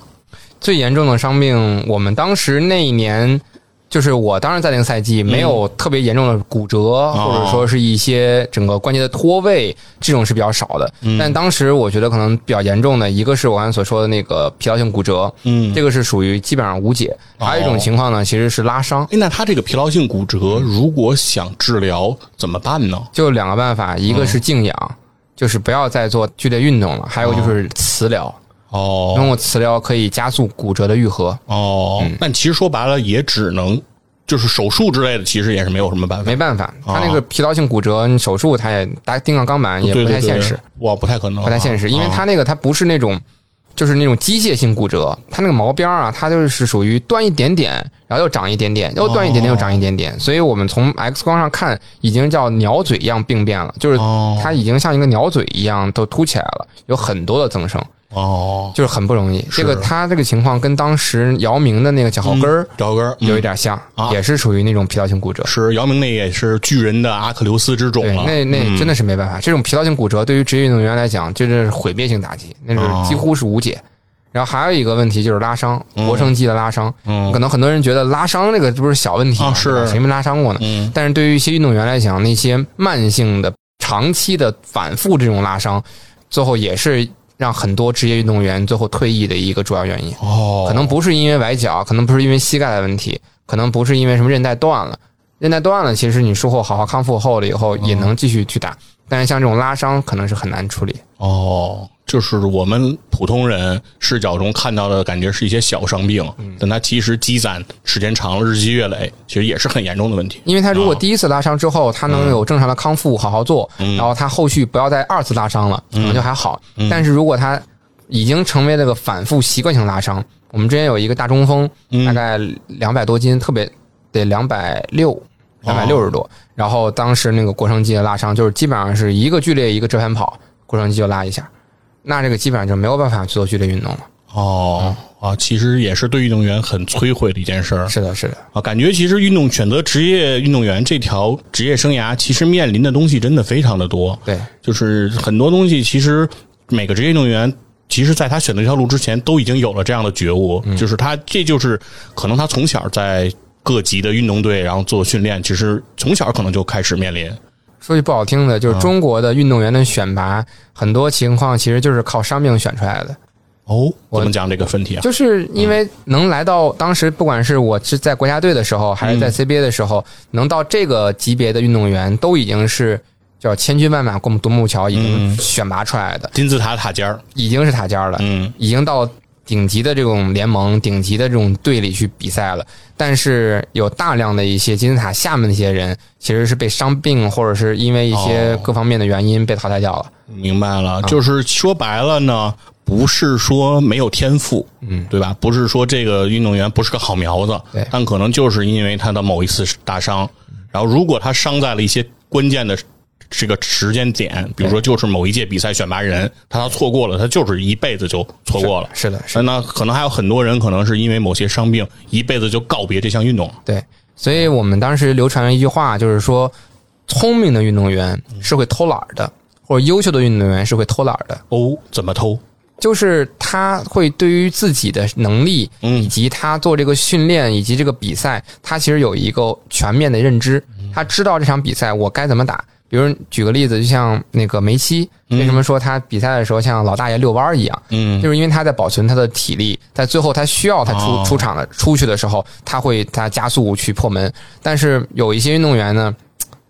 最严重的伤病，我们当时那一年，就是我当然在那个赛季没有特别严重的骨折，或者说是一些整个关节的脱位，这种是比较少的。但当时我觉得可能比较严重的，一个是我刚才所说的那个疲劳性骨折，嗯这个是属于基本上无解；还有一种情况呢，其实是拉伤。哎，那他这个疲劳性骨折，如果想治疗怎么办呢？就两个办法，一个是静养，就是不要再做剧烈运动了；还有就是磁疗，哦通过磁疗可以加速骨折的愈合。哦，但其实说白了，也只能就是手术之类的，其实也是没有什么办法。没办法，哦他那个疲劳性骨折，你手术他也打钉上钢板也不太现实，，哇，不太可能，不太现实，因为啊他那个他不是那种。就是那种机械性骨折，它那个毛边儿啊，它就是属于断一点点，然后又长一点点，又断一点点，又长一点点。所以我们从 X 光上看，已经叫鸟嘴一样病变了，就是哦它已经像一个鸟嘴一样都凸起来了，有很多的增生，哦，就是很不容易。这个他这个情况跟当时姚明的那个脚后跟儿脚后跟儿嗯有一点像，啊也是属于那种疲劳性骨折。是姚明那也是巨人的阿克琉斯之种对，了。那那真的是没办法。这种疲劳性骨折对于职业运动员来讲，就是毁灭性打击，那哦是几乎是无解。然后还有一个问题就是拉伤，腘绳肌的拉伤。嗯可能很多人觉得拉伤这个这不是小问题啊是谁没拉伤过呢？嗯但是对于一些运动员来讲，那些慢性的、长期的、反复这种拉伤，最后也是让很多职业运动员最后退役的一个主要原因。哦，可能不是因为崴脚，可能不是因为膝盖的问题，可能不是因为什么韧带断了。韧带断了，其实你术后好好康复后了以后，也能继续去打。但是像这种拉伤，可能是很难处理。哦，就是我们普通人视角中看到的感觉是一些小伤病，嗯。但它其实积攒时间长了，日积月累，其实也是很严重的问题。因为他如果第一次拉伤之后，他能有正常的康复，好好做，然后他后续不要再二次拉伤了，可能就还好。但是如果他已经成为那个反复习惯性拉伤，我们之前有一个大中锋，大概两百多斤，特别得两百六。两百六十多，然后当时那个腘绳肌的拉伤，就是基本上是一个剧烈一个折返跑，腘绳肌就拉一下，那这个基本上就没有办法去做剧烈运动了。哦啊，其实也是对运动员很摧毁的一件事儿是的，是的，啊。感觉其实运动选择职业运动员这条职业生涯，其实面临的东西真的非常的多。对，就是很多东西，其实每个职业运动员，其实在他选择这条路之前，都已经有了这样的觉悟，就是他这就是可能他从小在各级的运动队，然后做训练，其实从小可能就开始面临。说句不好听的，就是中国的运动员的选拔，很多情况其实就是靠伤病选出来的。哦，怎么讲这个分题啊？就是因为能来到当时，不管是我是在国家队的时候，还是在 CBA 的时候，能到这个级别的运动员，都已经是叫千军万马过独木桥，已经选拔出来的，金字塔塔尖儿，已经是塔尖儿了，嗯，已经到顶级的这种联盟、顶级的这种队里去比赛了。但是有大量的一些金字塔下面那些人，其实是被伤病或者是因为一些各方面的原因被淘汰掉了。明白了，就是说白了呢，不是说没有天赋，嗯，对吧？不是说这个运动员不是个好苗子，对但可能就是因为他的某一次大伤，然后如果他伤在了一些关键的这个时间点，比如说就是某一届比赛选拔人，他他错过了，他就是一辈子就错过了。是的，是的，那可能还有很多人可能是因为某些伤病，一辈子就告别这项运动了。对。所以我们当时流传了一句话，就是说，聪明的运动员是会偷懒的，或者优秀的运动员是会偷懒的。哦，怎么偷？就是他会对于自己的能力，嗯以及他做这个训练以及这个比赛，他其实有一个全面的认知，嗯他知道这场比赛我该怎么打。比如举个例子，就像那个梅西，为什么说他比赛的时候像老大爷遛弯儿一样？嗯，就是因为他在保存他的体力，在最后他需要他出、哦出场的出去的时候，他会他加速去破门。但是有一些运动员呢，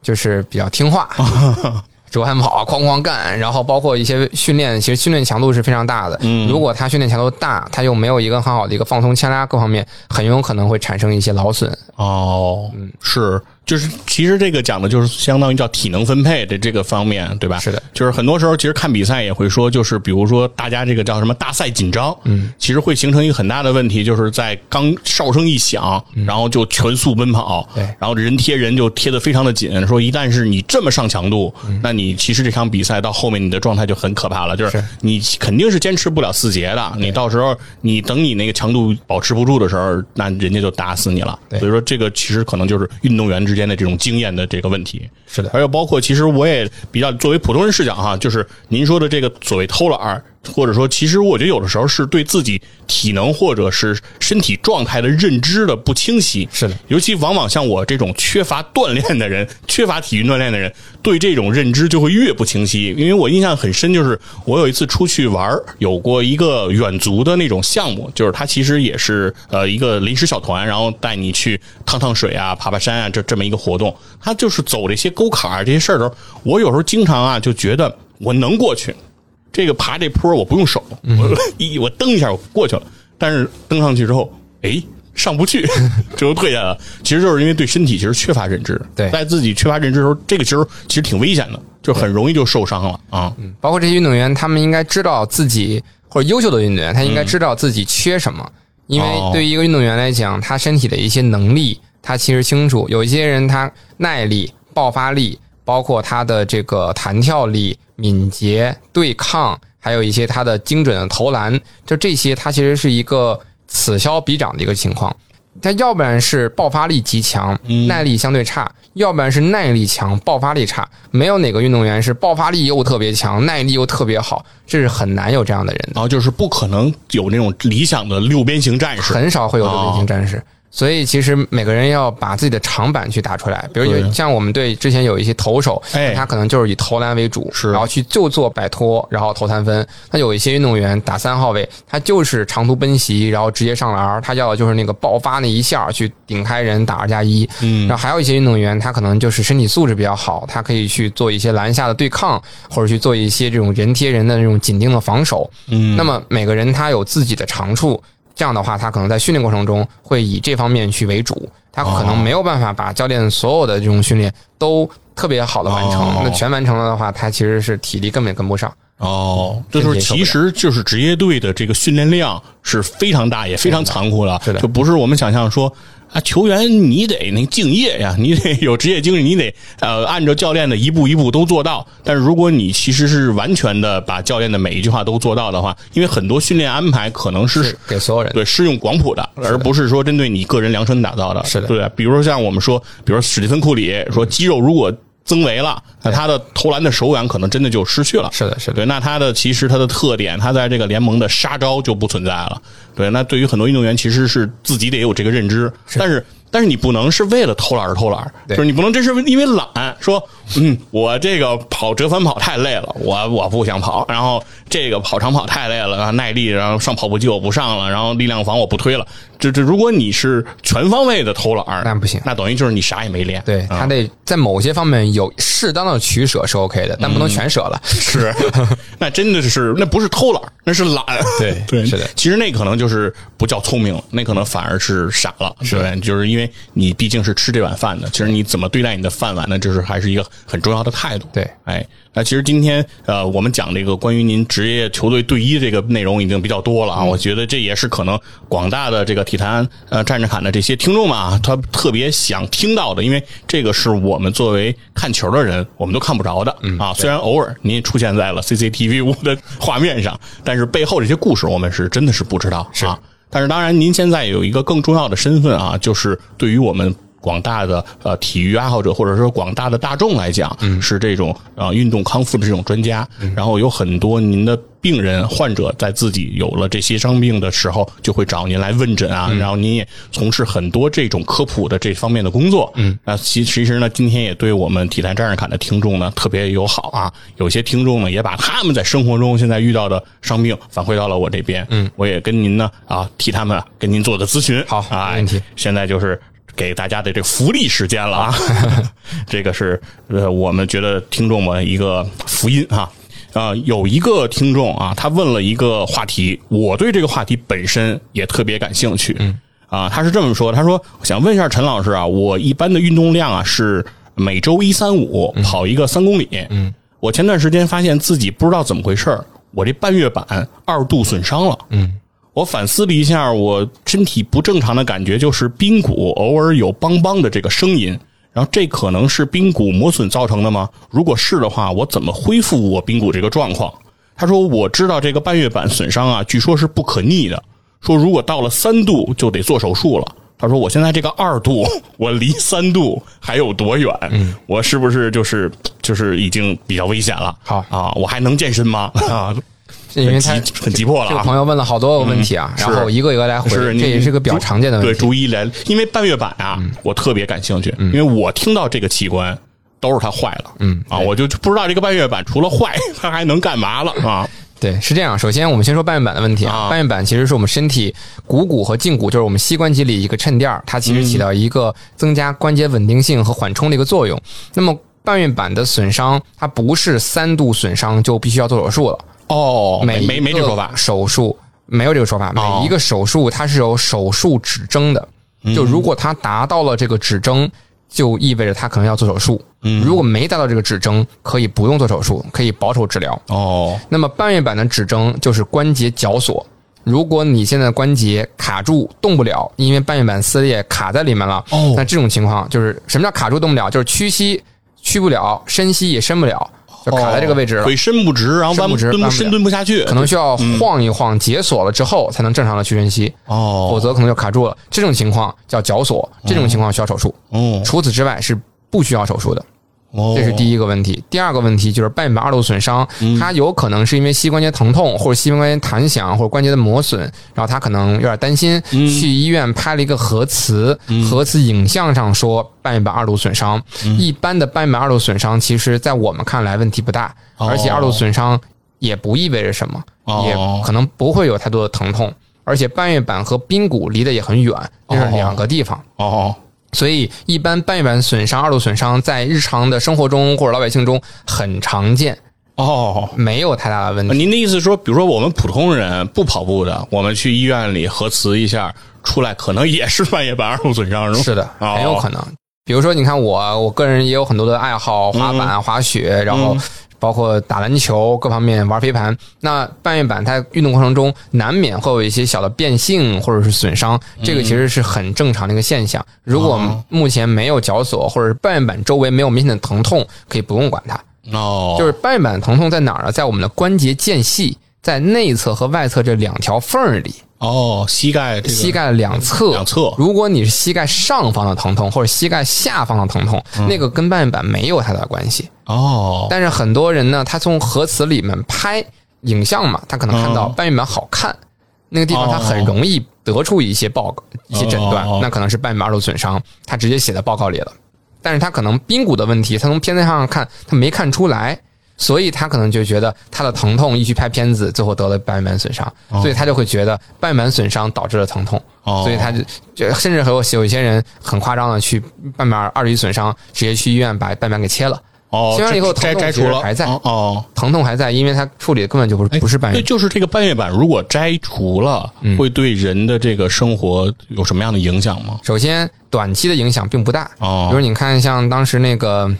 就是比较听话，折返跑啊，哐哐干，然后包括一些训练，其实训练强度是非常大的。嗯如果他训练强度大，他又没有一个很好的一个放松牵拉各方面，很有可能会产生一些劳损。哦，嗯是，就是其实这个讲的就是相当于叫体能分配的这个方面，对吧？是的，就是很多时候其实看比赛也会说，就是比如说大家这个叫什么大赛紧张，嗯，其实会形成一个很大的问题，就是在刚哨声一响，然后就全速奔跑，对然后人贴人就贴得非常的紧，说一旦是你这么上强度，那你其实这场比赛到后面你的状态就很可怕了，就是是你肯定是坚持不了四节的，你到时候你等你那个强度保持不住的时候，那人家就打死你了。对所以说这个其实可能就是运动员之间的这种经验的这个问题。是的还有包括其实我也比较作为普通人视角哈，就是您说的这个所谓偷懒儿，或者说其实我觉得有的时候是对自己体能或者是身体状态的认知的不清晰。是的，尤其往往像我这种缺乏锻炼的人，缺乏体育锻炼的人，对这种认知就会越不清晰。因为我印象很深，就是我有一次出去玩，有过一个远足的那种项目，就是它其实也是呃一个临时小团，然后带你去趟趟水啊、爬爬山啊，这这么一个活动。它就是走这些沟坎儿这些事儿的时候，我有时候经常啊就觉得我能过去，这个爬这坡我不用手，我一我蹬一下我过去了，但是登上去之后，哎。上不去，这又退下来了。其实就是因为对身体其实缺乏认知，对在自己缺乏认知的时候，这个其实其实挺危险的，就很容易就受伤了啊。包括这些运动员，他们应该知道自己或者优秀的运动员，他应该知道自己缺什么。因为哦对于一个运动员来讲，他身体的一些能力，他其实清楚。有一些人他耐力、爆发力，包括他的这个弹跳力、敏捷、对抗，还有一些他的精准的投篮，就这些，他其实是一个此消彼长的一个情况。他要不然是爆发力极强，耐力相对差；要不然是耐力强，爆发力差。没有哪个运动员是爆发力又特别强，耐力又特别好，这是很难有这样的人的，然后就是不可能有那种理想的六边形战士，很少会有六边形战士。所以其实每个人要把自己的长板去打出来，比如对有像我们队之前有一些投手，哎他可能就是以投篮为主，是然后去就做摆脱，然后投三分。那有一些运动员打三号位，他就是长途奔袭，然后直接上篮，他要的就是那个爆发那一下去顶开人打二加一。嗯然后还有一些运动员，他可能就是身体素质比较好，他可以去做一些篮下的对抗，或者去做一些这种人贴人的那种紧盯的防守。嗯，那么每个人他有自己的长处，这样的话，他可能在训练过程中会以这方面去为主，他可能没有办法把教练所有的这种训练都特别好的完成。哦那全完成了的话，他其实是体力根本跟不上。哦，这就是其实就是职业队的这个训练量是非常大，也非常残酷了，是的就不是我们想象说啊，球员你得那敬业呀，你得有职业精神，你得呃按照教练的一步一步都做到。但是如果你其实是完全的把教练的每一句话都做到的话，因为很多训练安排可能是是给所有人对适用广谱的，而不是说针对你个人量身打造的。是的对。比如说像我们说，比如说史蒂芬库里说肌肉如果增维了，那他的投篮的手感可能真的就失去了。是的，是的，对，那他的其实他的特点，他在这个联盟的杀招就不存在了。对，那对于很多运动员，其实是自己得有这个认知。但是但是你不能是为了偷懒而偷懒，对就是你不能真是因为懒说，嗯，我这个跑折返跑太累了，我我不想跑，然后这个跑长跑太累了，啊耐力，然后上跑步机我不上了，然后力量房我不推了。这这，如果你是全方位的偷懒，那不行那等于就是你啥也没练。对他得在某些方面有适当的取舍是 OK 的，但不能全舍了。是，那真的是那不是偷懒，那是懒。对对，是的其实那可能就是不叫聪明了，那可能反而是傻了。是对，就是因为你毕竟是吃这碗饭的，其实你怎么对待你的饭碗呢？就是还是一个很重要的态度。对，哎，那其实今天呃，我们讲这个关于您职业球队队医这个内容已经比较多了啊，我觉得这也是可能广大的这个体坛呃战士侃的这些听众们啊，他特别想听到的，因为这个是我们作为看球的人，我们都看不着的啊。虽然偶尔您出现在了 CCTV 五的画面上，但是背后这些故事我们是真的是不知道啊。但是当然，您现在有一个更重要的身份啊，就是对于我们。广大的呃体育爱好者或者说广大的大众来讲，嗯是这种呃运动康复的这种专家。然后有很多您的病人患者在自己有了这些伤病的时候，就会找您来问诊啊。然后您也从事很多这种科普的这方面的工作。嗯，那其其实呢，今天也对我们体坛战士侃的听众呢特别友好啊。有些听众呢也把他们在生活中现在遇到的伤病反馈到了我这边。嗯，我也跟您呢啊替他们跟您做的咨询。好啊，没问题。现在就是。给大家的这福利时间了啊，这个是呃，我们觉得听众们一个福音哈。啊，有一个听众啊，他问了一个话题，我对这个话题本身也特别感兴趣。嗯，啊，他是这么说，他说想问一下陈老师啊，我一般的运动量啊是每周一三五跑一个三公里。嗯，我前段时间发现自己不知道怎么回事我这半月板二度损伤了。嗯。我反思了一下，我身体不正常的感觉就是髌骨偶尔有梆梆的这个声音，然后这可能是髌骨磨损造成的吗？如果是的话，我怎么恢复我髌骨这个状况？他说我知道这个半月板损伤啊，据说是不可逆的，说如果到了三度就得做手术了。他说我现在这个二度，我离三度还有多远？嗯，我是不是就是就是已经比较危险了？好啊，我还能健身吗？啊？因为他很急迫了，这个朋友问了好多个问题啊，然后一个一个来回，这也是个比较常见的问题。对，逐一来，因为半月板啊，我特别感兴趣，因为我听到这个器官都是它坏了，嗯啊，我就不知道这个半月板除了坏，它还能干嘛了啊？对，是这样。首先，我们先说半月板的问题啊。半月板其实是我们身体股骨和胫骨，就是我们膝关节里一个衬垫它其实起到一个增加关节稳定性和缓冲的一个作用。那么半月板的损伤，它不是三度损伤就必须要做手术了。哦，没没没这说法，手术没有这个说法。每一个手术它是有手术指征的，就如果它达到了这个指征，就意味着它可能要做手术。如果没达到这个指征，可以不用做手术，可以保守治疗。哦，那么半月板的指征就是关节绞索。如果你现在关节卡住动不了，因为半月板撕裂卡在里面了，哦，那这种情况就是什么叫卡住动不了？就是屈膝屈不了，伸膝也伸不了。就卡在这个位置了，腿伸不直，然后弯不直，深蹲不下去，可能需要晃一晃，解锁了之后才能正常的屈伸膝，哦，否则可能就卡住了。这种情况叫绞锁，这种情况需要手术。哦，除此之外是不需要手术的。哦，这是第一个问题。第二个问题就是半月板二度损伤，它有可能是因为膝关节疼痛或者膝关节弹响或者关节的磨损，然后他可能有点担心，去医院拍了一个核磁，核磁影像上说半月板二度损伤。一般的半月板二度损伤，其实在我们看来问题不大，而且二度损伤也不意味着什么，也可能不会有太多的疼痛，而且半月板和髌骨离得也很远，这是两个地方。哦。所以，一般半月板损伤、二度损伤在日常的生活中或者老百姓中很常见哦，没有太大的问题。您的意思说，比如说我们普通人不跑步的，我们去医院里核磁一下，出来可能也是半月板二度损伤，是的，很有可能。比如说，你看我，我个人也有很多的爱好，滑板、滑雪，然后。包括打篮球各方面玩飞盘，那半月板它运动过程中难免会有一些小的变性或者是损伤，这个其实是很正常的一个现象。如果目前没有绞索或者是半月板周围没有明显的疼痛，可以不用管它。哦，就是半月板疼痛在哪儿呢？在我们的关节间隙，在内侧和外侧这两条缝儿里。哦，膝盖膝盖两侧两侧，如果你是膝盖上方的疼痛或者膝盖下方的疼痛，那个跟半月板没有太大关系。哦，但是很多人呢，他从核磁里面拍影像嘛，他可能看到半月板好看，那个地方他很容易得出一些报告、一些诊断哦，那可能是半边二度损伤，他直接写在报告里了。但是他可能髌骨的问题，他从片子上看他没看出来，所以他可能就觉得他的疼痛一去拍片子，最后得了半月板损伤，所以他就会觉得半月板损伤导致了疼痛，哦所以他就就甚至还有有一些人很夸张的去半月板二级损伤，直接去医院把半月板给切了。哦，切完以后摘疼痛摘除了，还在哦哦。疼痛还在，因为他处理的根本就不是不是半月对，月。就是这个半月板，如果摘除了，嗯会对人的这个生活有什么样的影响吗？首先，短期的影响并不大。哦比如你看，像当时那个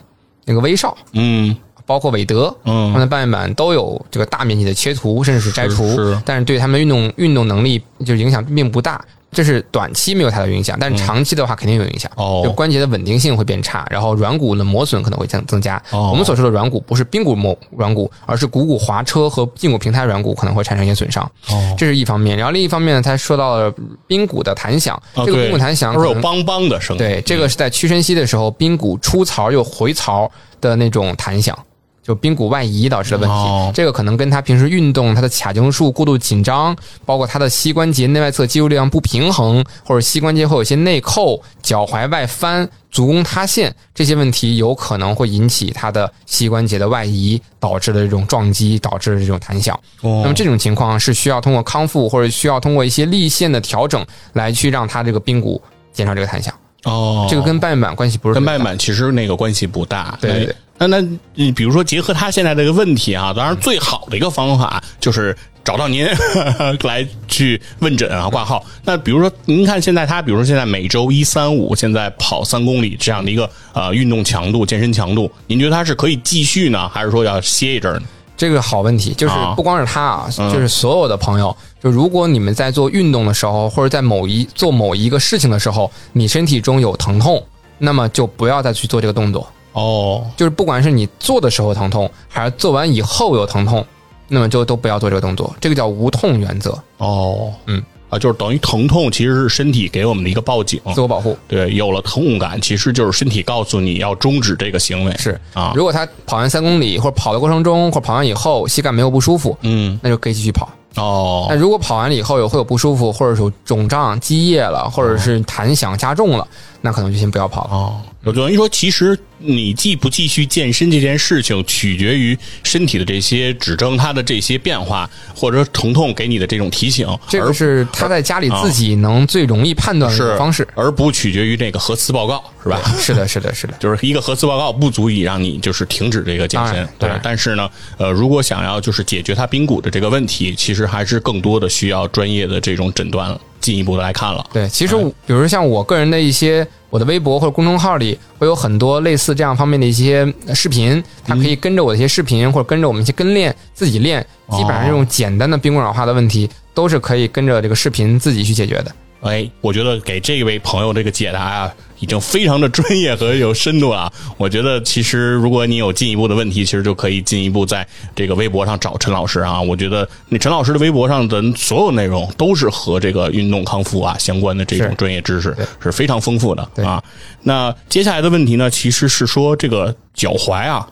那个威少，嗯包括韦德，嗯他们的半月板都有这个大面积的切除，甚至是摘除，是是但是对他们的运动运动能力就影响并不大。这是短期没有太大影响，但是长期的话肯定有影响。嗯哦就关节的稳定性会变差，然后软骨的磨损可能会增增加。哦我们所说的软骨不是髌骨磨软骨，而是股骨滑车和胫骨平台软骨可能会产生一些损伤。哦，这是一方面，然后另一方面呢，他说到了髌骨的弹响，哦这个髌骨弹响它是有梆梆的声音。对，这个是在屈伸膝的时候，髌骨出槽又回槽的那种弹响，就髌骨外移导致的问题。哦这个可能跟他平时运动他的髂胫束过度紧张，包括他的膝关节内外侧肌肉力量不平衡，或者膝关节会有些内扣、脚踝外翻、足弓塌陷这些问题，有可能会引起他的膝关节的外移，导致的这种撞击，导致的这种弹响。哦那么这种情况是需要通过康复或者需要通过一些力线的调整来去让他这个髌骨减少这个弹响。哦，这个跟半月板关系不是跟半月板其实那个关系不大。对对对那那你比如说结合他现在这个问题啊，当然最好的一个方法就是找到您 来去问诊啊挂号。那比如说您看现在他，比如说现在每周一三五现在跑三公里这样的一个呃运动强度、健身强度，您觉得他是可以继续呢，还是说要歇一阵儿呢？这个好问题，就是啊。不光是他啊，嗯。就是所有的朋友，就如果你们在做运动的时候，或者在某一做某一个事情的时候，你身体中有疼痛，那么就不要再去做这个动作。哦。就是不管是你做的时候疼痛，还是做完以后有疼痛，那么就都不要做这个动作。这个叫无痛原则，哦，嗯啊，就是等于疼痛其实是身体给我们的一个报警。自我保护。对，有了疼痛感，其实就是身体告诉你要终止这个行为。是啊，如果他跑完三公里，或者跑的过程中，或者跑完以后膝盖没有不舒服，嗯，那就可以继续跑。哦那，如果跑完了以后有会有不舒服，或者是有肿胀、积液了，或者是弹响加重了，那可能就先不要跑了。哦，就等于说，其实你继不继续健身这件事情，取决于身体的这些指征，它的这些变化，或者说疼痛给你的这种提醒，而这个是他在家里自己能最容易判断的方式。而不取决于这个核磁报告，是吧？是的，是的，是的。就是一个核磁报告不足以让你就是停止这个健身，对。但是呢，呃，如果想要就是解决他髌骨的这个问题，其实还是更多的需要专业的这种诊断进一步的来看了。对，其实我比如说像我个人的一些我的微博或者公众号里，会有很多类似这样方面的一些呃视频，它可以跟着我的一些视频或者跟着我们一些跟练自己练，基本上这种简单的冰棍软化的问题都是可以跟着这个视频自己去解决的。哎，我觉得给这位朋友这个解答啊，已经非常的专业和有深度了啊。我觉得其实如果你有进一步的问题，其实就可以进一步在这个微博上找陈老师啊。我觉得那陈老师的微博上的所有内容都是和这个运动康复啊相关的这种专业知识对是非常丰富的啊。那接下来的问题呢，其实是说这个脚踝啊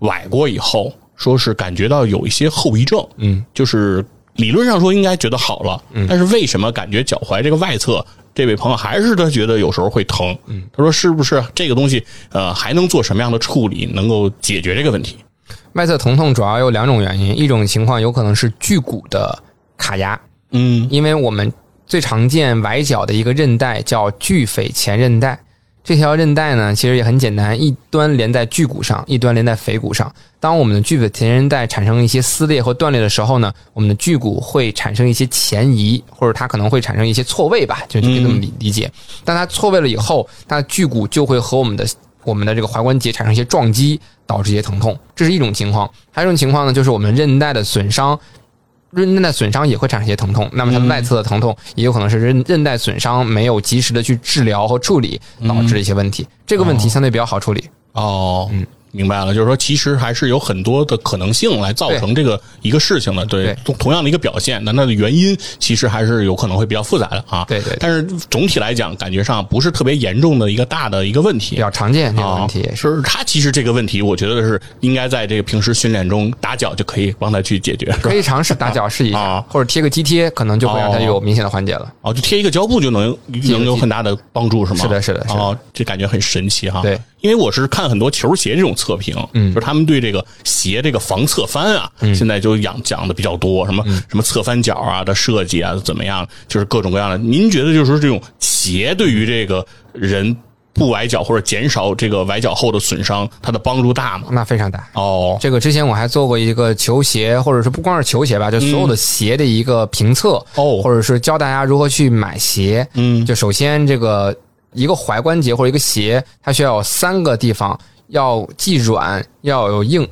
崴过以后，说是感觉到有一些后遗症，嗯，就是理论上说应该觉得好了，但是为什么感觉脚踝这个外侧，这位朋友还是他觉得有时候会疼？嗯，他说是不是这个东西呃还能做什么样的处理能够解决这个问题？外侧疼痛主要有两种原因，一种情况有可能是距骨的卡压，嗯因为我们最常见崴脚的一个韧带叫距腓前韧带。这条韧带呢，其实也很简单，一端连在距骨上，一端连在腓骨上。当我们的距腓前韧带产生一些撕裂和断裂的时候呢，我们的距骨会产生一些前移，或者它可能会产生一些错位吧，就就可以这么理理解。当它错位了以后，它的距骨就会和我们的我们的这个踝关节产生一些撞击，导致一些疼痛，这是一种情况。还有一种情况呢，就是我们韧带的损伤，韧带损伤也会产生一些疼痛，那么它的外侧的疼痛也有可能是韧韧带损伤没有及时的去治疗和处理导致的一些问题。这个问题相对比较好处理。哦，嗯，明白了，就是说，其实还是有很多的可能性来造成这个一个事情的，对，同同样的一个表现，那它的原因其实还是有可能会比较复杂的啊。对对。但是总体来讲，感觉上不是特别严重的一个大的一个问题，比较常见这个问题。是他其实这个问题，我觉得是应该在这个平时训练中打脚就可以帮他去解决，可以尝试打脚试一下，或者贴个肌贴，可能就会让他有明显的缓解了。哦，就贴一个胶布就能能有很大的帮助是吗？是的，是的。哦，这感觉很神奇哈。对。因为我是看很多球鞋这种测评，嗯，就是他们对这个鞋这个防侧翻啊，嗯现在就讲讲的比较多，什么什么侧翻角啊的设计啊怎么样，就是各种各样的。您觉得就是说这种鞋对于这个人不崴脚或者减少这个崴脚后的损伤，它的帮助大吗？那非常大哦。这个之前我还做过一个球鞋，或者是不光是球鞋吧，就所有的鞋的一个评测哦，或者是教大家如何去买鞋。嗯，就首先这个。一个踝关节或者一个鞋，它需要有三个地方要既软要有硬。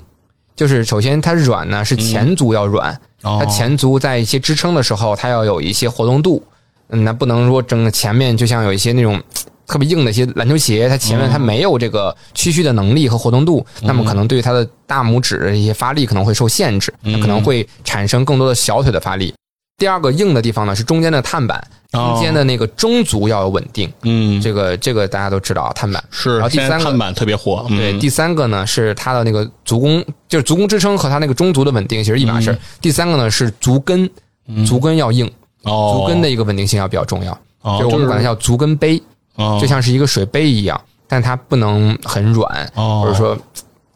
就是首先它软呢是前足要软，它前足在一些支撑的时候它要有一些活动度。嗯，那不能说整个前面就像有一些那种特别硬的一些篮球鞋，它前面它没有这个屈曲的能力和活动度，那么可能对它的大拇指一些发力可能会受限制，那可能会产生更多的小腿的发力。第二个硬的地方呢是中间的碳板。中间的那个中足要有稳定，嗯，这个这个大家都知道啊，碳板。是。然后第三个碳板特别火，对，第三个呢是它的那个足弓，就是足弓支撑和它那个中足的稳定其实一码事。第三个呢是足跟，足跟要硬，足跟的一个稳定性要比较重要，就是我们管它叫足跟杯，就像是一个水杯一样，但它不能很软，或者说。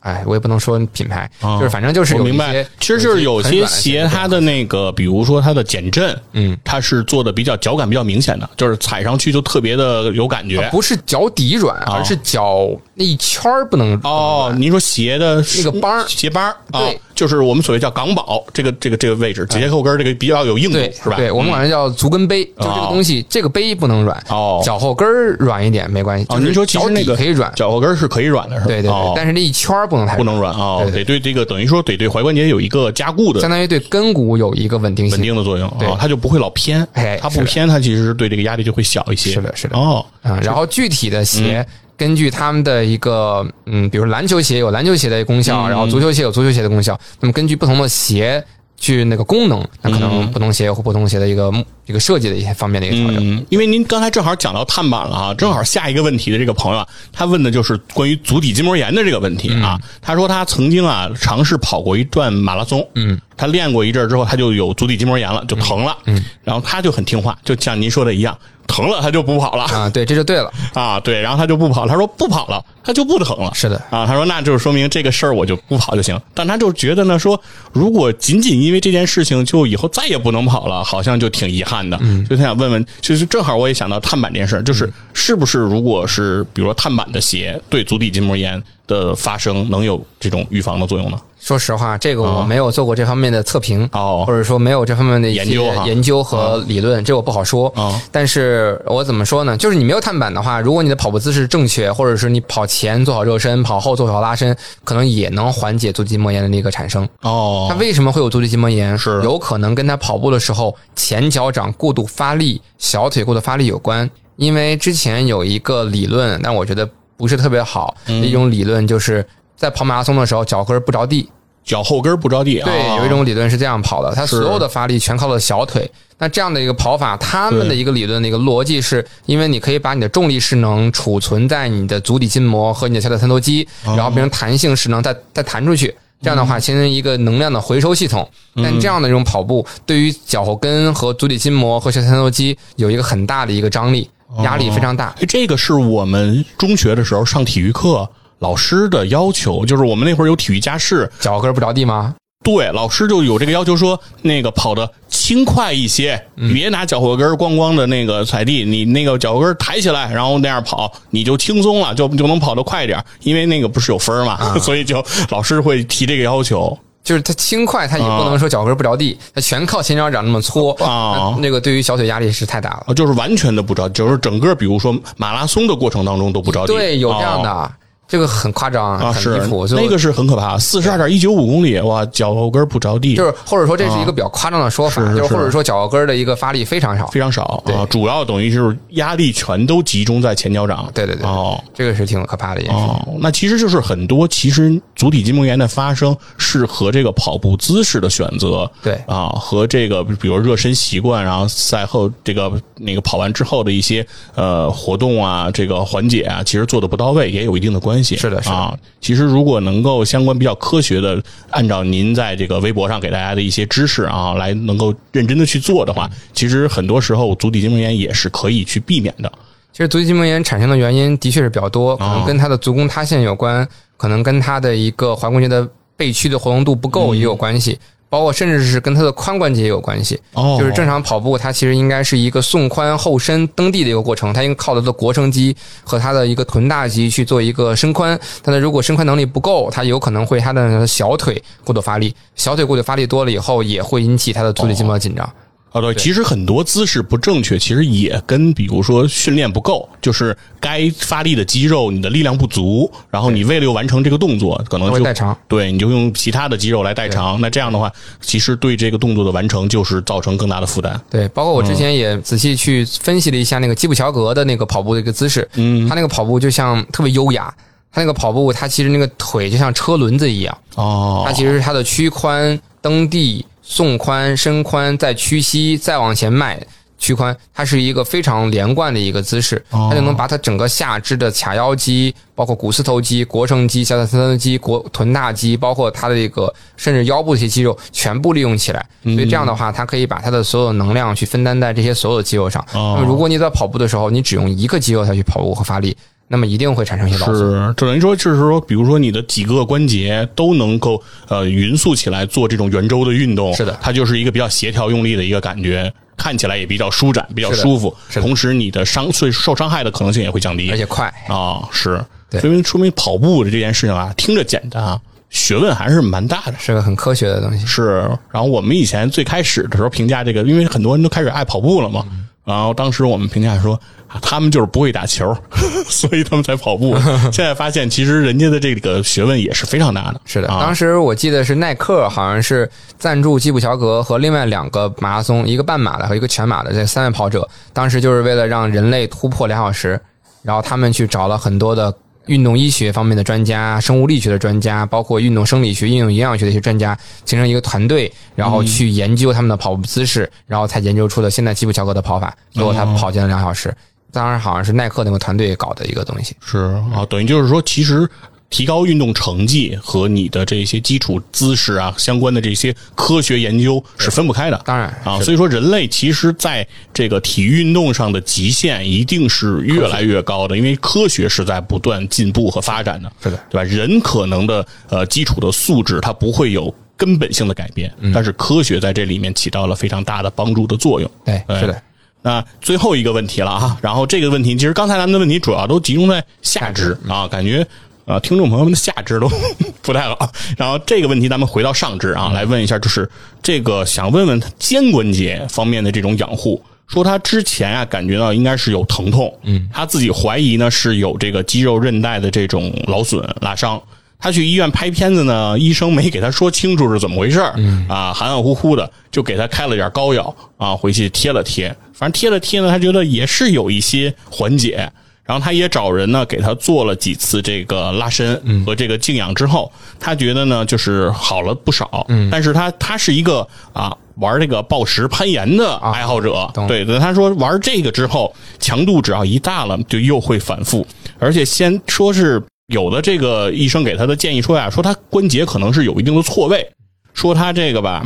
哎，我也不能说品牌，就是反正就是明白。其实就是有些鞋，它的那个，比如说它的减震，嗯，它是做的比较脚感比较明显的，就是踩上去就特别的有感觉。不是脚底软，而是脚那一圈不能哦。您说鞋的那个帮鞋帮啊，就是我们所谓叫港宝这个这个这个位置，直接后跟这个比较有硬度，是吧？对我们管它叫足跟杯，就这个东西，这个杯不能软哦，脚后跟软一点没关系。哦，您说其实那个可以软，脚后跟是可以软的，是吧？对对对，但是那一圈不能太不能软啊，得对这个等于说得对踝关节有一个加固的，相当于对跟骨有一个稳定稳定的作用啊，它就不会老偏。哎，它不偏，它其实对这个压力就会小一些。是的，是的。哦，啊，然后具体的鞋。根据他们的一个，嗯，比如篮球鞋有篮球鞋的功效，然后足球鞋有足球鞋的功效。那么根据不同的鞋去那个功能，那可能不同鞋或不同鞋的一个一个设计的一些方面的一个调整。因为您刚才正好讲到碳板了啊，正好下一个问题的这个朋友啊，他问的就是关于足底筋膜炎的这个问题啊。他说他曾经啊尝试跑过一段马拉松，嗯，他练过一阵之后，他就有足底筋膜炎了，就疼了，嗯，然后他就很听话，就像您说的一样。疼了，他就不跑了啊！对，这就对了 啊！对，然后他就不跑。他说不跑了，他就不疼了。是的啊，他说那就是说明这个事儿我就不跑就行。但他就觉得呢，说如果仅仅因为这件事情就以后再也不能跑了，好像就挺遗憾的。嗯，所以他想问问，其实正好我也想到碳板这件事儿，就是是不是如果是比如说碳板的鞋对足底筋膜炎的发生能有这种预防的作用呢？说实话，这个我没有做过这方面的测评，哦，或者说没有这方面的研究研究和理论，这我不好说。但是我怎么说呢？就是你没有碳板的话，如果你的跑步姿势正确，或者是你跑前做好热身，跑后做好拉伸，可能也能缓解足底筋膜炎的那个产生。哦，它为什么会有足底筋膜炎？是有可能跟他跑步的时候前脚掌过度发力、小腿过度发力有关。因为之前有一个理论，但我觉得不是特别好的一种理论，就是在跑马拉松的时候脚跟不着地。脚后跟不着地，对，有一种理论是这样跑的，它所有的发力全靠了小腿。那这样的一个跑法，他们的一个理论的一个逻辑是，因为你可以把你的重力势能储存在你的足底筋膜和你的小腿三头肌，然后变成弹性势能再再弹出去，这样的话形成一个能量的回收系统。但这样的一种跑步，对于脚后跟和足底筋膜和小腿三头肌有一个很大的一个张力，压力非常大。这个是我们中学的时候上体育课。老师的要求就是，我们那会儿有体育加试，脚跟不着地吗？对，老师就有这个要求，说那个跑的轻快一些，别拿脚后跟咣咣的那个踩地，你那个脚后跟抬起来，然后那样跑，你就轻松了，就就能跑得快一点。因为那个不是有分嘛，所以就老师会提这个要求。就是它轻快，它也不能说脚跟不着地，它全靠前脚掌那么搓啊，那个对于小腿压力是太大了。就是完全的不着，就是整个比如说马拉松的过程当中都不着地。对，有这样的。这个很夸张，啊，很离谱。那个是很可怕，四十二点一九五公里，哇，脚后跟不着地，就是或者说这是一个比较夸张的说法，是是就是或者说脚后跟的一个发力非常少。非常少对啊，主要等于就是压力全都集中在前脚掌。对对对，哦这个是挺可怕的一件事。哦，那其实就是很多，其实足底筋膜炎的发生是和这个跑步姿势的选择，对啊，和这个比如热身习惯，然后赛后这个那个跑完之后的一些呃活动啊，这个缓解啊，其实做的不到位，也有一定的关系。是的是的啊，其实如果能够相关比较科学的，按照您在这个微博上给大家的一些知识啊，来能够认真的去做的话，其实很多时候足底筋膜炎也是可以去避免的。其实足底筋膜炎产生的原因的确是比较多，可哦能跟它的足弓塌陷有关，可能跟它的一个踝关节的背屈的活动度不够也有关系。包括甚至是跟他的髋关节也有关系，哦就是正常跑步，它其实应该是一个送髋后伸蹬地的一个过程，它应该靠它的腘绳肌和它的一个臀大肌去做一个伸髋。但是如果伸髋能力不够，它有可能会它的小腿过度发力，小腿过度发力多了以后，也会引起它的足底筋膜紧张。啊，对，其实很多姿势不正确，其实也跟比如说训练不够，就是该发力的肌肉你的力量不足，然后你为了又完成这个动作，可能就会代偿。对，你就用其他的肌肉来代偿。那这样的话，其实对这个动作的完成就是造成更大的负担。对，包括我之前也仔细去分析了一下那个基普乔格的那个跑步的一个姿势，嗯，他那个跑步就像特别优雅，他那个跑步，他其实那个腿就像车轮子一样，哦他其实是它的屈髋、蹬地、送髋、伸髋，再屈膝，再往前迈。屈髋，它是一个非常连贯的一个姿势，哦它就能把它整个下肢的髂腰肌，包括股四头肌、腘绳肌、小腿三头肌、腘臀大肌，包括它的这个甚至腰部的一些肌肉全部利用起来。所以这样的话，它可以把它的所有能量去分担在这些所有的肌肉上。哦那么如果你在跑步的时候，你只用一个肌肉下去跑步和发力，那么一定会产生一些劳损。是，就等于说就是说，比如说你的几个关节都能够呃匀速起来做这种圆周的运动，是的它就是一个比较协调用力的一个感觉，看起来也比较舒展，比较舒服，同时你的伤所以受伤害的可能性也会降低，而且快。啊，是，对说明说明跑步的这件事情啊，听着简单啊，学问还是蛮大的。是个很科学的东西。是，然后我们以前最开始的时候评价这个，因为很多人都开始爱跑步了嘛，然后当时我们评价说，啊他们就是不会打球，所以他们才跑步。现在发现，其实人家的这个学问也是非常大的。是的，啊当时我记得是耐克好像是赞助基普乔格和另外两个马拉松，一个半马的和一个全马的这三位跑者，当时就是为了让人类突破两小时，然后他们去找了很多的运动医学方面的专家、生物力学的专家，包括运动生理学、运动营养学的一些专家，形成一个团队，然后去研究他们的跑步姿势，然后才研究出了现在基普乔格的跑法，最后他跑进了两小时。当然，好像是耐克那个团队搞的一个东西。是啊，等于就是说，其实提高运动成绩和你的这些基础姿势啊相关的这些科学研究是分不开的。当然啊，所以说人类其实在这个体育运动上的极限一定是越来越高的，因为科学是在不断进步和发展的，是的对吧？人可能的呃基础的素质它不会有根本性的改变，嗯但是科学在这里面起到了非常大的帮助的作用。对，对是的。那最后一个问题了啊，然后这个问题其实刚才咱们的问题主要都集中在下肢啊，感觉呃听众朋友们的下肢都 不太好。然后这个问题咱们回到上肢啊，来问一下，就是这个想问问他肩关节方面的这种养护。说他之前啊感觉到应该是有疼痛，嗯，他自己怀疑呢是有这个肌肉韧带的这种劳损拉伤。他去医院拍片子呢，医生没给他说清楚是怎么回事儿啊，含含糊糊的就给他开了点膏药啊，回去贴了贴，反正贴了贴呢，他觉得也是有一些缓解。然后他也找人呢给他做了几次这个拉伸和这个静养之后，他觉得呢就是好了不少。嗯，但是他他是一个啊玩这个暴食攀岩的爱好者，对，他说玩这个之后强度只要一大了就又会反复，而且先说是有的这个医生给他的建议说呀，说他关节可能是有一定的错位，说他这个吧。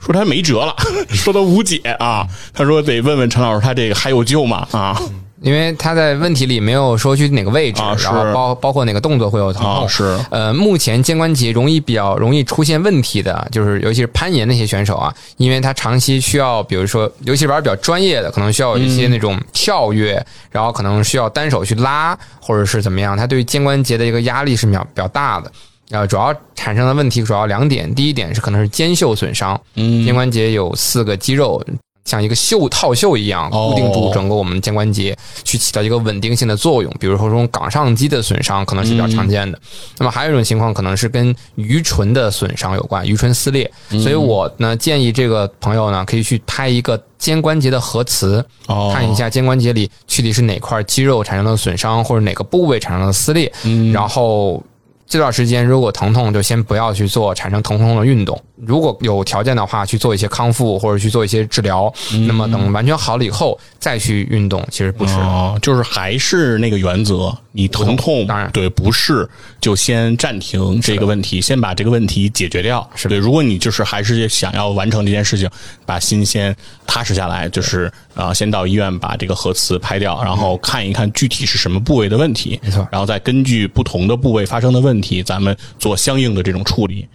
说他没辙了，说他无解啊！他说得问问陈老师，他这个还有救吗？啊因为他在问题里没有说去哪个位置，啊然后包包括哪个动作会有疼痛。啊是呃，目前肩关节容易比较容易出现问题的，就是尤其是攀岩那些选手啊，因为他长期需要，比如说，尤其是玩比较专业的，可能需要有一些那种跳跃，然后可能需要单手去拉，或者是怎么样，他对于肩关节的一个压力是比较比较大的。呃，主要产生的问题主要两点，第一点是可能是肩袖损伤，嗯肩关节有四个肌肉，像一个袖套袖一样固定住整个我们肩关节，去起到一个稳定性的作用。比如说这种冈上肌的损伤可能是比较常见的。那么还有一种情况可能是跟盂唇的损伤有关，盂唇撕裂。所以我呢建议这个朋友呢可以去拍一个肩关节的核磁，看一下肩关节里具体是哪块肌肉产生了损伤，或者哪个部位产生了撕裂，然后。这段时间如果疼痛，就先不要去做产生疼痛的运动。如果有条件的话，去做一些康复或者去做一些治疗。那么等完全好了以后再去运动，其实不是。就是还是那个原则，你疼痛当然对不适就先暂停这个问题，先把这个问题解决掉。是对，如果你就是还是想要完成这件事情，把心先踏实下来，就是啊，先到医院把这个核磁拍掉，然后看一看具体是什么部位的问题。没错，然后再根据不同的部位发生的问题，咱们做相应的这种处理。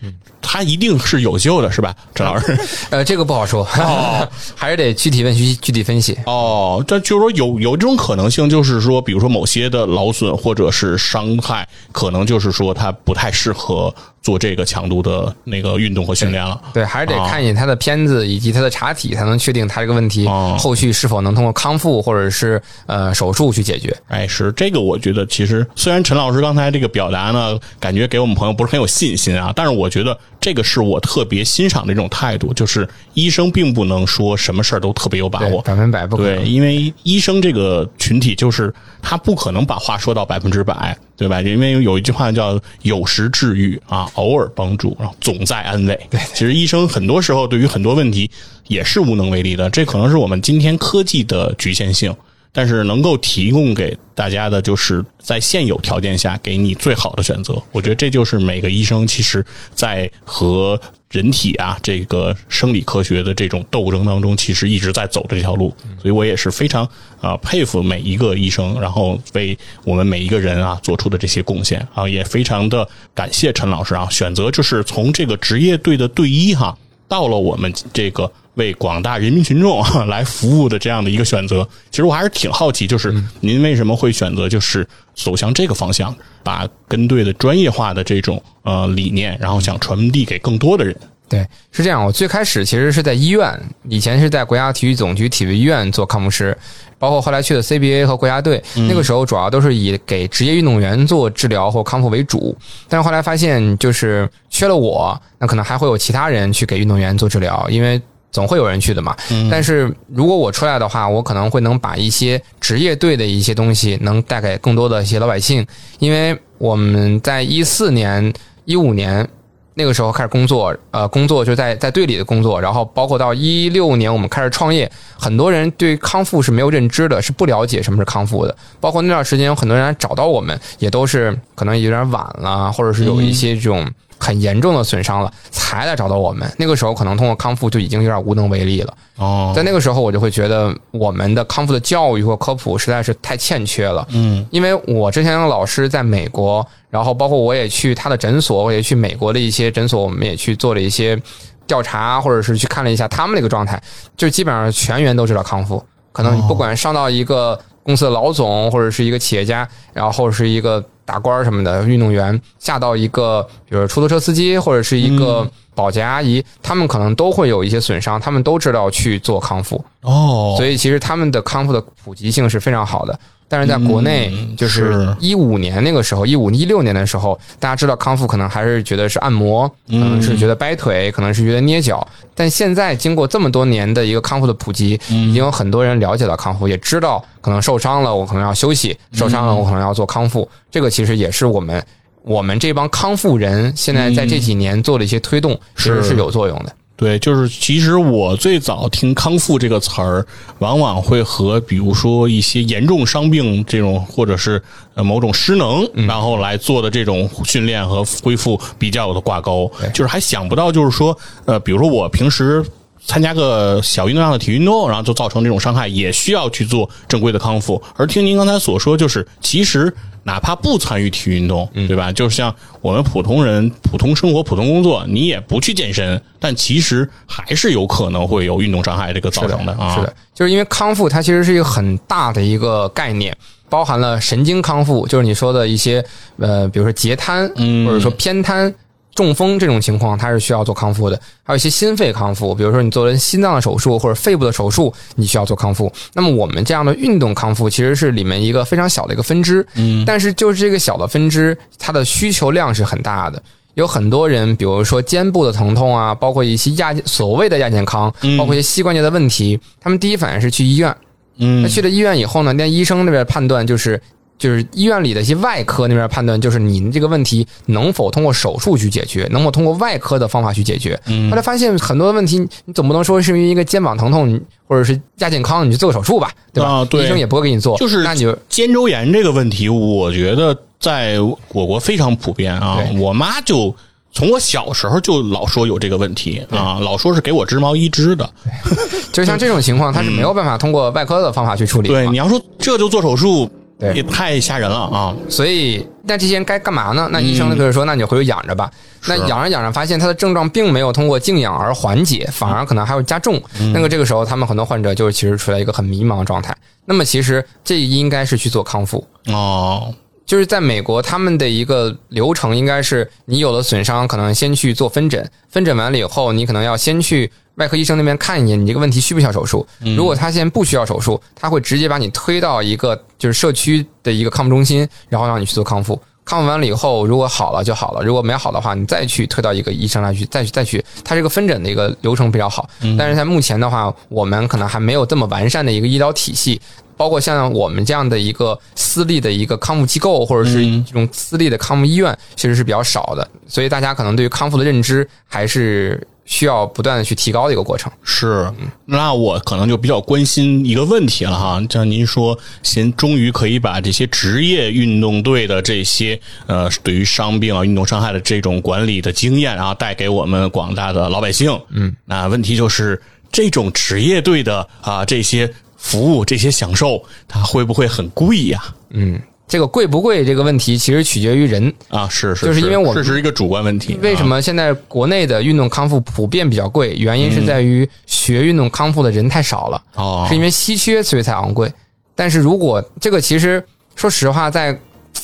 嗯，它一定是有救的，是吧，陈老师？呃，这个不好说，还是得具体问题具体分析。哦，但就是说有有这种可能性，就是说，比如说某些的劳损或者是伤害，可能就是说它不太适合。做这个强度的那个运动和训练了，对，还是得看一眼他的片子以及他的查体，才能确定他这个问题后续是否能通过康复或者是呃手术去解决。哎，是这个，我觉得其实虽然陈老师刚才这个表达呢，感觉给我们朋友不是很有信心啊，但是我觉得这个是我特别欣赏的一种态度，就是医生并不能说什么事儿都特别有把握，百分百不可能，对，因为医生这个群体就是他不可能把话说到百分之百。对吧？因为有一句话叫“有时治愈啊，偶尔帮助，然后总在安慰”。对，其实医生很多时候对于很多问题也是无能为力的。这可能是我们今天科技的局限性，但是能够提供给大家的，就是在现有条件下给你最好的选择。我觉得这就是每个医生其实在和。人体啊，这个生理科学的这种斗争当中，其实一直在走的这条路，所以我也是非常啊佩服每一个医生，然后为我们每一个人啊做出的这些贡献啊，也非常的感谢陈老师啊，选择就是从这个职业队的队医哈，到了我们这个为广大人民群众 来服务的这样的一个选择。其实我还是挺好奇，就是您为什么会选择就是走向这个方向，把跟队的专业化的这种呃理念，然后想传递给更多的人。对，是这样。我最开始其实是在医院，以前是在国家体育总局体育医院做康复师，包括后来去的 CBA 和国家队。那个时候主要都是以给职业运动员做治疗或康复为主。但是后来发现，就是缺了我，那可能还会有其他人去给运动员做治疗，因为总会有人去的嘛。但是如果我出来的话，我可能会能把一些职业队的一些东西能带给更多的一些老百姓，因为我们在一四年、一五年。那个时候开始工作，呃，工作就在在队里的工作，然后包括到一六年我们开始创业，很多人对康复是没有认知的，是不了解什么是康复的。包括那段时间有很多人找到我们，也都是可能有点晚了，或者是有一些这种。很严重的损伤了，才来找到我们。那个时候可能通过康复就已经有点无能为力了。哦，在那个时候我就会觉得我们的康复的教育或科普实在是太欠缺了。嗯，因为我之前的老师在美国，然后包括我也去他的诊所，我也去美国的一些诊所，我们也去做了一些调查，或者是去看了一下他们那个状态，就基本上全员都知道康复。可能你不管上到一个公司的老总，或者是一个企业家，然后是一个。大官什么的运动员下到一个，比如出租车司机或者是一个保洁阿姨，他们可能都会有一些损伤，他们都知道去做康复哦，所以其实他们的康复的普及性是非常好的。但是在国内，就是一五年那个时候，一五一六年的时候，大家知道康复可能还是觉得是按摩，可能是觉得掰腿，可能是觉得捏脚。但现在经过这么多年的一个康复的普及，已经有很多人了解到康复，也知道可能受伤了，我可能要休息；受伤了，我可能要做康复。这个其实也是我们我们这帮康复人现在在这几年做的一些推动，其实是有作用的。对，就是其实我最早听“康复”这个词儿，往往会和比如说一些严重伤病这种，或者是某种失能，然后来做的这种训练和恢复比较有的挂钩。就是还想不到，就是说，呃，比如说我平时参加个小运动量的体育运动，然后就造成这种伤害，也需要去做正规的康复。而听您刚才所说，就是其实。哪怕不参与体育运动，对吧？就像我们普通人、普通生活、普通工作，你也不去健身，但其实还是有可能会有运动伤害这个造成的啊。是的，就是因为康复它其实是一个很大的一个概念，包含了神经康复，就是你说的一些呃，比如说截瘫，或者说偏瘫。中风这种情况，它是需要做康复的；还有一些心肺康复，比如说你做了心脏的手术或者肺部的手术，你需要做康复。那么我们这样的运动康复其实是里面一个非常小的一个分支，嗯，但是就是这个小的分支，它的需求量是很大的。有很多人，比如说肩部的疼痛啊，包括一些亚所谓的亚健康，包括一些膝关节的问题，他们第一反应是去医院。嗯，那去了医院以后呢，那医生那边判断就是。就是医院里的一些外科那边判断，就是你这个问题能否通过手术去解决，能否通过外科的方法去解决。后来发现很多的问题，你总不能说是因为一个肩膀疼痛或者是亚健康，你去做个手术吧，对吧？医生也不会给你做。就是那你就肩周炎这个问题，我觉得在我国非常普遍啊。我妈就从我小时候就老说有这个问题啊，老说是给我织毛衣织的。就像这种情况，他是没有办法通过外科的方法去处理。对，你要说这就做手术。对，也太吓人了啊！所以，那这些人该干嘛呢？那医生呢？就是说，那你就回去养着吧。那养着养着，发现他的症状并没有通过静养而缓解，反而可能还会加重。那个这个时候，他们很多患者就是其实处在一个很迷茫的状态。那么，其实这应该是去做康复哦。就是在美国，他们的一个流程应该是，你有了损伤，可能先去做分诊，分诊完了以后，你可能要先去。外科医生那边看一眼，你这个问题需不需要手术？如果他现在不需要手术，他会直接把你推到一个就是社区的一个康复中心，然后让你去做康复。康复完了以后，如果好了就好了，如果没好的话，你再去推到一个医生那去，再去再去。它这个分诊的一个流程比较好，但是在目前的话，我们可能还没有这么完善的一个医疗体系，包括像我们这样的一个私立的一个康复机构，或者是这种私立的康复医院，其实是比较少的。所以大家可能对于康复的认知还是。需要不断的去提高的一个过程是，那我可能就比较关心一个问题了哈，像您说，先终于可以把这些职业运动队的这些呃，对于伤病啊、运动伤害的这种管理的经验然后，带给我们广大的老百姓。嗯，那问题就是这种职业队的啊这些服务、这些享受，它会不会很贵呀？嗯。这个贵不贵这个问题，其实取决于人啊，是是，就是因为我们这是一个主观问题。为什么现在国内的运动康复普遍比较贵？原因是在于学运动康复的人太少了，哦，是因为稀缺所以才昂贵。但是如果这个其实说实话，在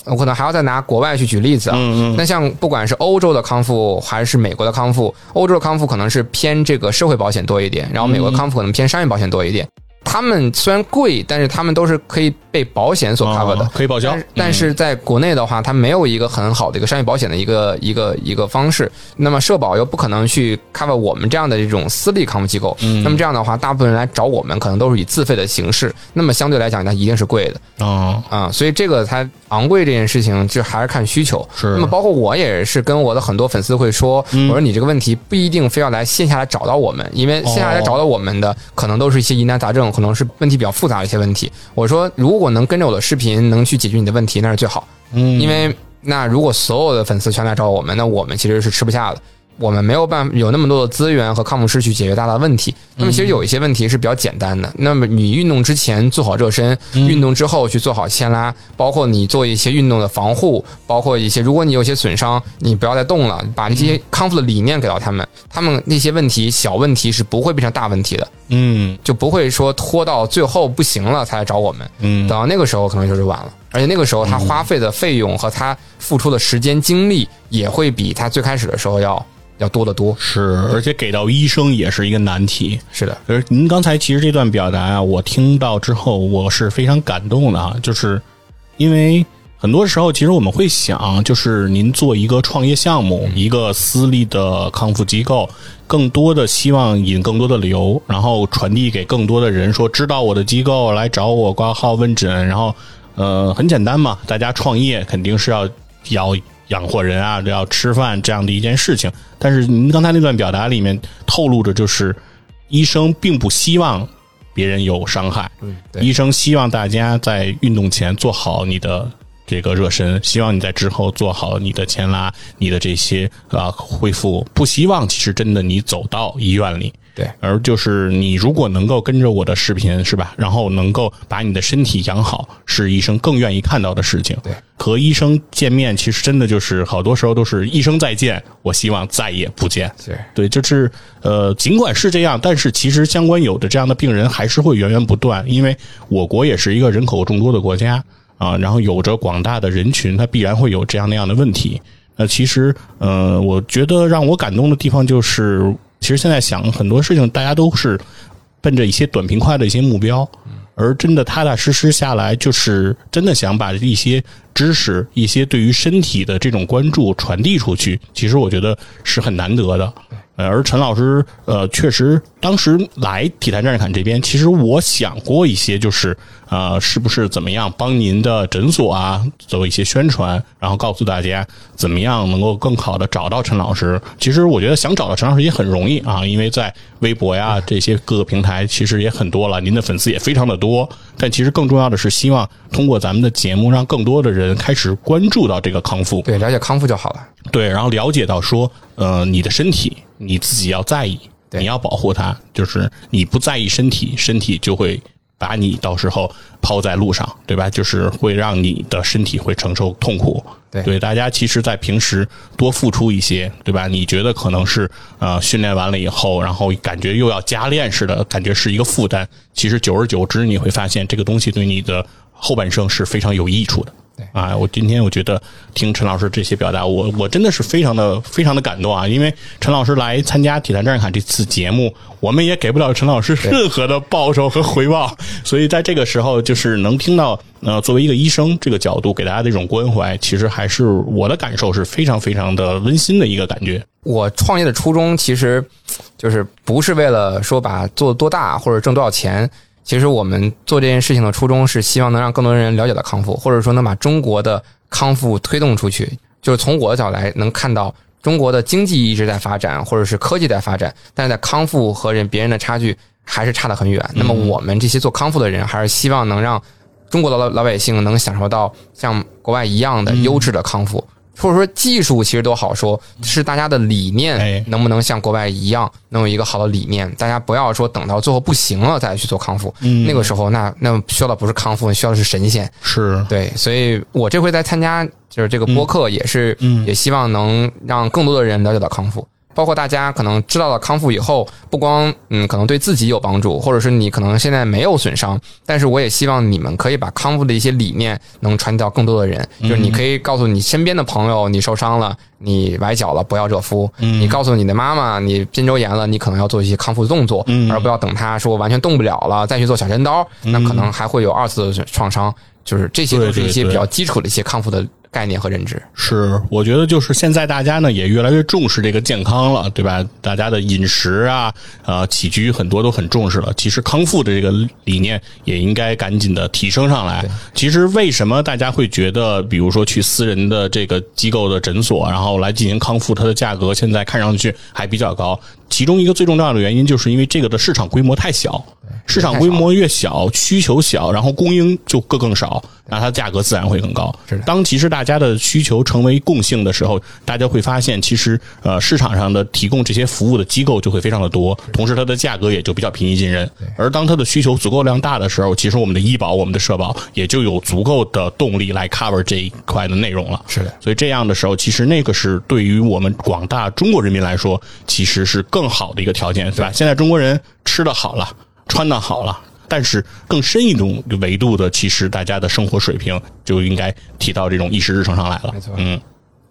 我可能还要再拿国外去举例子啊，嗯嗯，那像不管是欧洲的康复还是美国的康复，欧洲的康复可能是偏这个社会保险多一点，然后美国康复可能偏商业保险多一点。他们虽然贵，但是他们都是可以被保险所 cover 的，可以报销。但是在国内的话，它没有一个很好的一个商业保险的一个一个一个方式。那么社保又不可能去 cover 我们这样的这种私立康复机构。那么这样的话，大部分人来找我们，可能都是以自费的形式。那么相对来讲，它一定是贵的。啊啊，所以这个它昂贵这件事情，就还是看需求。是。那么包括我也是跟我的很多粉丝会说，我说你这个问题不一定非要来线下来找到我们，因为线下来找到我们的，可能都是一些疑难杂症，可能是问题比较。复杂的一些问题，我说如果能跟着我的视频能去解决你的问题，那是最好。嗯，因为那如果所有的粉丝全来找我们，那我们其实是吃不下的。我们没有办法有那么多的资源和康复师去解决大的问题。那么其实有一些问题是比较简单的。那么你运动之前做好热身，运动之后去做好牵拉，包括你做一些运动的防护，包括一些如果你有些损伤，你不要再动了，把这些康复的理念给到他们，他们那些问题小问题是不会变成大问题的。嗯，就不会说拖到最后不行了才来找我们。嗯，等到那个时候可能就是晚了，而且那个时候他花费的费用和他付出的时间精力也会比他最开始的时候要。要多得多，是，而且给到医生也是一个难题。是的，而您刚才其实这段表达啊，我听到之后我是非常感动的啊，就是因为很多时候其实我们会想，就是您做一个创业项目，一个私立的康复机构，更多的希望引更多的流，然后传递给更多的人，说知道我的机构来找我挂号问诊，然后呃，很简单嘛，大家创业肯定是要要。养活人啊，要吃饭这样的一件事情。但是您刚才那段表达里面透露着，就是医生并不希望别人有伤害。嗯，医生希望大家在运动前做好你的这个热身，希望你在之后做好你的牵拉、你的这些啊恢复。不希望其实真的你走到医院里。对，而就是你如果能够跟着我的视频是吧，然后能够把你的身体养好，是医生更愿意看到的事情。对，和医生见面，其实真的就是好多时候都是医生再见，我希望再也不见。对，对，就是呃，尽管是这样，但是其实相关有的这样的病人还是会源源不断，因为我国也是一个人口众多的国家啊，然后有着广大的人群，他必然会有这样那样的问题。那，其实，呃，我觉得让我感动的地方就是，其实现在想很多事情，大家都是奔着一些短平快的一些目标，而真的踏踏实实下来，就是真的想把一些知识、一些对于身体的这种关注传递出去。其实我觉得是很难得的。呃，而陈老师，呃，确实当时来体坛战士侃这边，其实我想过一些，就是呃，是不是怎么样帮您的诊所啊做一些宣传，然后告诉大家怎么样能够更好的找到陈老师。其实我觉得想找到陈老师也很容易啊，因为在微博呀这些各个平台其实也很多了，您的粉丝也非常的多。但其实更重要的是，希望通过咱们的节目，让更多的人开始关注到这个康复。对，了解康复就好了。对，然后了解到说，呃，你的身体你自己要在意，你要保护它，就是你不在意身体，身体就会把你到时候抛在路上，对吧？就是会让你的身体会承受痛苦。对大家其实，在平时多付出一些，对吧？你觉得可能是呃训练完了以后，然后感觉又要加练似的，感觉是一个负担。其实久而久之，你会发现这个东西对你的后半生是非常有益处的。对啊，我今天我觉得听陈老师这些表达，我我真的是非常的非常的感动啊！因为陈老师来参加《体坛战士侃》这次节目，我们也给不了陈老师任何的报酬和回报，所以在这个时候，就是能听到呃，作为一个医生这个角度给大家的一种关怀，其实还是我的感受是非常非常的温馨的一个感觉。我创业的初衷其实就是不是为了说把做多大或者挣多少钱。其实我们做这件事情的初衷是希望能让更多人了解到康复，或者说能把中国的康复推动出去。就是从我的角度来能看到中国的经济一直在发展，或者是科技在发展，但是在康复和人别人的差距还是差得很远。那么我们这些做康复的人，还是希望能让中国的老老百姓能享受到像国外一样的优质的康复。或者说技术其实都好说，是大家的理哎念能不能像国外一样，能有一个好的理念？大家不要说等到最后不行了再去做康复，那个时候那那需要的不是康复，需要的是神仙。是，对，所以我这回在参加就是这个播客，也是、也希望能让更多的人了解到康复。包括大家可能知道了康复以后，不光嗯可能对自己有帮助，或者是你可能现在没有损伤，但是我也希望你们可以把康复的一些理念能传递到更多的人。就是你可以告诉你身边的朋友，你受伤了，你崴脚了，不要热敷；你告诉你的妈妈，你肩周炎了，你可能要做一些康复的动作，而不要等他说完全动不了了再去做小针刀，那可能还会有二次的创伤。就是这些都是一些比较基础的一些康复的概念和认知。是，我觉得就是现在大家呢也越来越重视这个健康了，对吧？大家的饮食啊，呃，起居很多都很重视了。其实康复的这个理念也应该赶紧的提升上来。其实为什么大家会觉得，比如说去私人的这个机构的诊所，然后来进行康复，它的价格现在看上去还比较高？其中一个最重要的原因，就是因为这个的市场规模太小，市场规模越小，需求小，然后供应就更更少，那它价格自然会更高。是当其实大家的需求成为共性的时候，大家会发现，其实呃市场上的提供这些服务的机构就会非常的多，同时它的价格也就比较平易近人。而当它的需求足够量大的时候，其实我们的医保、我们的社保也就有足够的动力来 cover 这一块的内容了。是的所以这样的时候，其实那个是对于我们广大中国人民来说，其实是更好的一个条件，对吧？现在中国人吃的好了，穿的好了。但是更深一种维度的，其实大家的生活水平就应该提到这种议事日程上来了。没错嗯。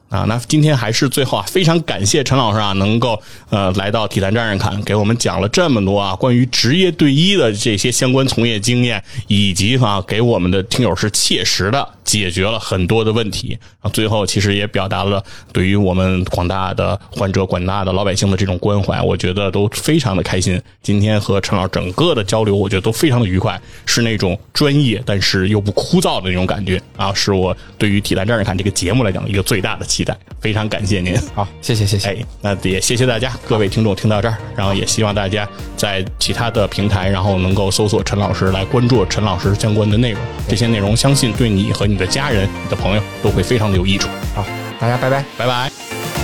啊，那今天还是最后啊，非常感谢陈老师啊，能够呃来到体坛战士侃，给我们讲了这么多啊关于职业队医的这些相关从业经验，以及啊给我们的听友是切实的解决了很多的问题。啊，最后其实也表达了对于我们广大的患者、广大的老百姓的这种关怀，我觉得都非常的开心。今天和陈老师整个的交流，我觉得都非常的愉快，是那种专业但是又不枯燥的那种感觉啊，是我对于体坛战士侃这个节目来讲一个最大的期待。非常感谢您。好，谢谢谢谢。哎，那也谢谢大家，各位听众听到这儿，然后也希望大家在其他的平台，然后能够搜索陈老师来关注陈老师相关的内容。这些内容相信对你和你的家人、你的朋友都会非常的有益处。好，大家拜拜。拜拜。